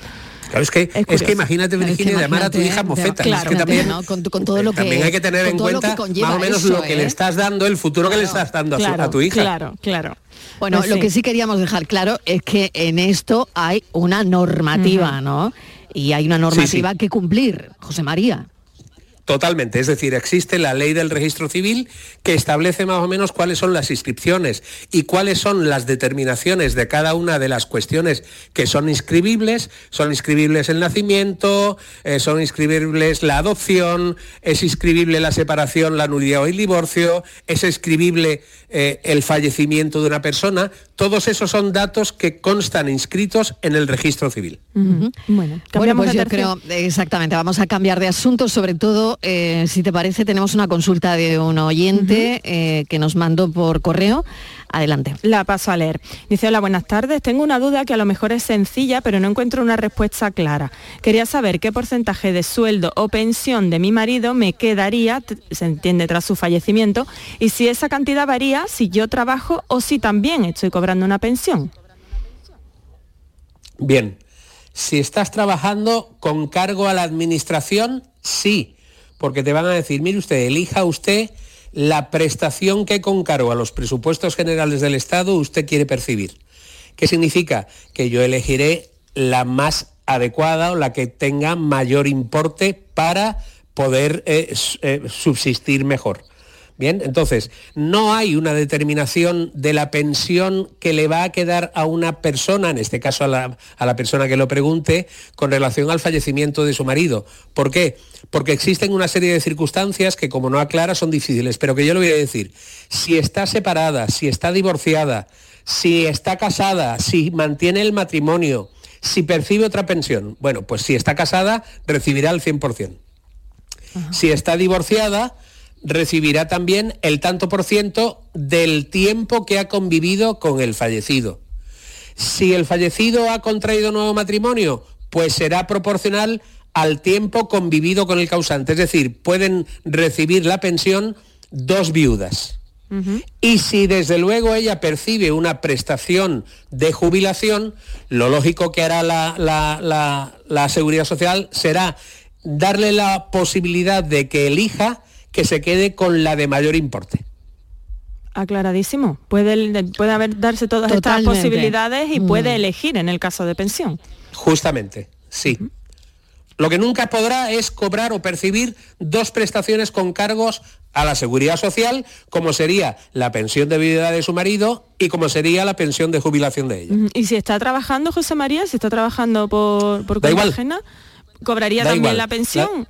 Claro, es que, es, que imagínate, Virginia, llamar a tu hija mofeta. Claro, que también, con, todo lo que, también hay que tener en cuenta más o menos lo que le ¿eh? estás dando, el futuro que le estás dando a, tu hija. Claro, claro. Bueno, pues lo que sí queríamos dejar claro es que en esto hay una normativa, ¿no? Y hay una normativa que cumplir, José María. Totalmente, es decir, existe la ley del registro civil que establece más o menos cuáles son las inscripciones y cuáles son las determinaciones de cada una de las cuestiones que son inscribibles. Son inscribibles el nacimiento, eh, son inscribibles la adopción, es inscribible la separación, la nulidad o el divorcio, es inscribible eh, el fallecimiento de una persona. Todos esos son datos que constan inscritos en el registro civil. Bueno, pues yo creo, exactamente, vamos a cambiar de asunto, sobre todo eh, si te parece, tenemos una consulta de un oyente eh, que nos mandó por correo. Adelante. La paso a leer. Dice, hola, buenas tardes. Tengo una duda que a lo mejor es sencilla, pero no encuentro una respuesta clara. Quería saber qué porcentaje de sueldo o pensión de mi marido me quedaría, se entiende, tras su fallecimiento, y si esa cantidad varía si yo trabajo o si también estoy cobrando una pensión. Bien, si estás trabajando con cargo a la administración, sí porque te van a decir, mire usted, elija usted la prestación que con cargo a los presupuestos generales del Estado usted quiere percibir. ¿Qué significa? Que yo elegiré la más adecuada o la que tenga mayor importe para poder eh, eh, subsistir mejor. Bien, entonces, no hay una determinación de la pensión que le va a quedar a una persona, en este caso a la, persona que lo pregunte, con relación al fallecimiento de su marido. ¿Por qué? Porque existen una serie de circunstancias que, como no aclara, son difíciles, pero que yo le voy a decir. Si está separada, si está divorciada, si está casada, si mantiene el matrimonio, si percibe otra pensión, bueno, pues si está casada, recibirá el 100%. Si está divorciada, recibirá también el tanto por ciento del tiempo que ha convivido con el fallecido. Si el fallecido ha contraído nuevo matrimonio, pues será proporcional al tiempo convivido con el causante. Es decir, pueden recibir la pensión dos viudas. Y si desde luego ella percibe una prestación de jubilación, lo lógico que hará la, la Seguridad Social será darle la posibilidad de que elija que se quede con la de mayor importe. Aclaradísimo. Puede, puede haber, darse todas estas posibilidades y puede mm. elegir en el caso de pensión. Justamente, sí. Lo que nunca podrá es cobrar o percibir dos prestaciones con cargos a la seguridad social, como sería la pensión de viudedad de su marido y como sería la pensión de jubilación de ella. ¿Y si está trabajando, José María, si está trabajando por, por cuenta ajena, cobraría también la pensión?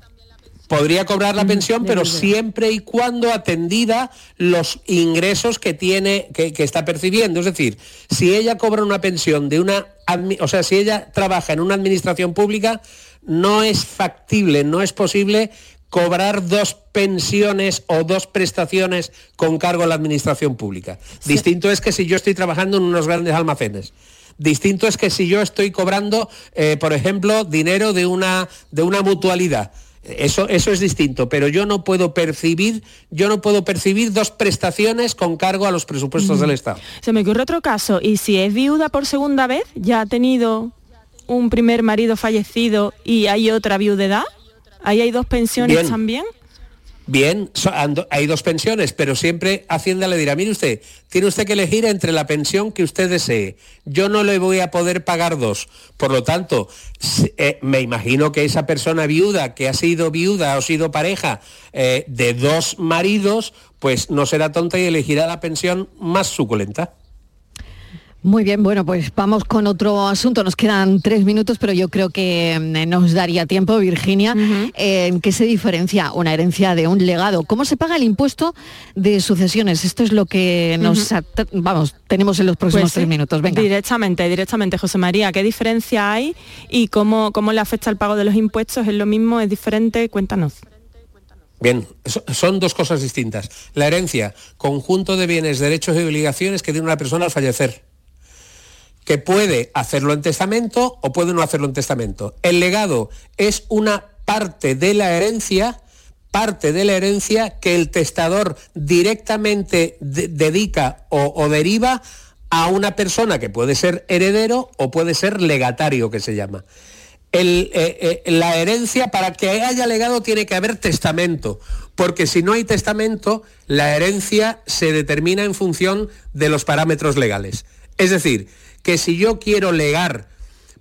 Podría cobrar la pensión, pero siempre y cuando atendida los ingresos que tiene, que, está percibiendo. Es decir, si ella cobra una pensión de una, o sea, si ella trabaja en una administración pública, no es factible, no es posible cobrar dos pensiones o dos prestaciones con cargo a la administración pública. Distinto es que si yo estoy trabajando en unos grandes almacenes. Distinto es que si yo estoy cobrando, eh, por ejemplo, dinero de una, de una mutualidad. Eso, eso es distinto, pero yo no puedo percibir, yo no puedo percibir dos prestaciones con cargo a los presupuestos del Estado. Se me ocurre otro caso, y si es viuda por segunda vez, ya ha tenido un primer marido fallecido y hay otra viudedad, ahí hay dos pensiones también. Bien, hay dos pensiones, pero siempre Hacienda le dirá, mire usted, tiene usted que elegir entre la pensión que usted desee. Yo no le voy a poder pagar dos. Por lo tanto, eh, me imagino que esa persona viuda, que ha sido viuda o sido pareja eh, de dos maridos, pues no será tonta y elegirá la pensión más suculenta. Muy bien, bueno, pues vamos con otro asunto. Nos quedan tres minutos, pero yo creo que mm, nos daría tiempo, Virginia. ¿En qué se diferencia una herencia de un legado? ¿Cómo se paga el impuesto de sucesiones? Esto es lo que nos, vamos, tenemos en los próximos pues tres minutos. Venga. Directamente, directamente, José María. ¿Qué diferencia hay y cómo, cómo le afecta el pago de los impuestos? ¿Es lo mismo? ¿Es diferente? Cuéntanos. Bien, son dos cosas distintas. La herencia, conjunto de bienes, derechos y obligaciones que tiene una persona al fallecer que puede hacerlo en testamento o puede no hacerlo en testamento. El legado es una parte de la herencia, parte de la herencia que el testador directamente dedica o, deriva a una persona que puede ser heredero o puede ser legatario, que se llama. Eh, eh, la herencia, para que haya legado, tiene que haber testamento, porque si no hay testamento, la herencia se determina en función de los parámetros legales. Es decir, que si yo quiero legar,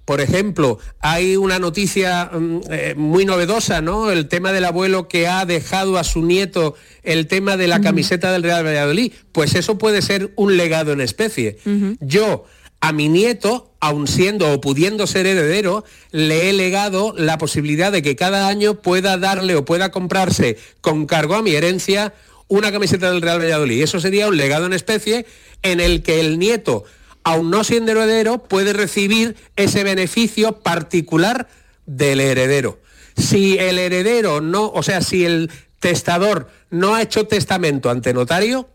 por ejemplo, hay una noticia mm, eh, muy novedosa, ¿no? El tema del abuelo que ha dejado a su nieto el tema de la camiseta del Real Valladolid. Pues eso puede ser un legado en especie. Yo a mi nieto, aun siendo o pudiendo ser heredero, le he legado la posibilidad de que cada año pueda darle o pueda comprarse con cargo a mi herencia una camiseta del Real Valladolid. Eso sería un legado en especie en el que el nieto aun no siendo heredero, puede recibir ese beneficio particular del heredero. Si el heredero no, o sea, si el testador no ha hecho testamento ante notario,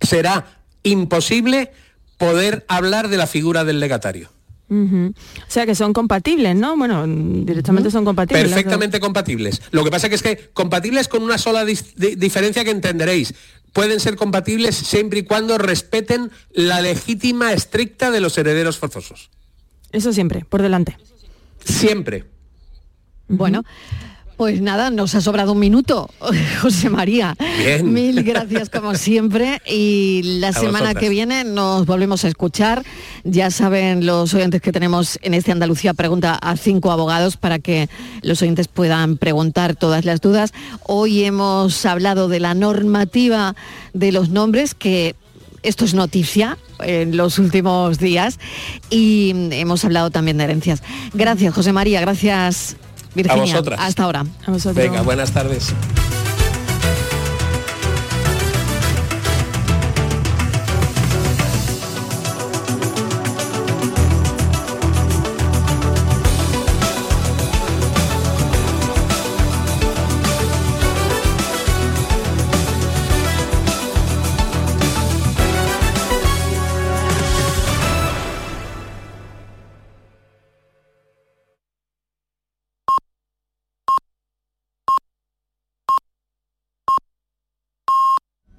será imposible poder hablar de la figura del legatario. O sea que son compatibles, ¿no? Bueno, directamente son compatibles. Perfectamente compatibles. Lo que pasa que es que compatibles con una sola diferencia que entenderéis pueden ser compatibles siempre y cuando respeten la legítima estricta de los herederos forzosos. Eso siempre, por delante. Siempre. Bueno. Pues nada, nos ha sobrado un minuto, José María. Bien. Mil gracias como siempre y la semana que viene nos volvemos a escuchar. Ya saben los oyentes que tenemos en este Andalucía Pregunta a cinco abogados para que los oyentes puedan preguntar todas las dudas. Hoy hemos hablado de la normativa de los nombres que esto es noticia en los últimos días y hemos hablado también de herencias. Gracias, José María, gracias Virginia, a vosotras. Hasta ahora. Venga, buenas tardes.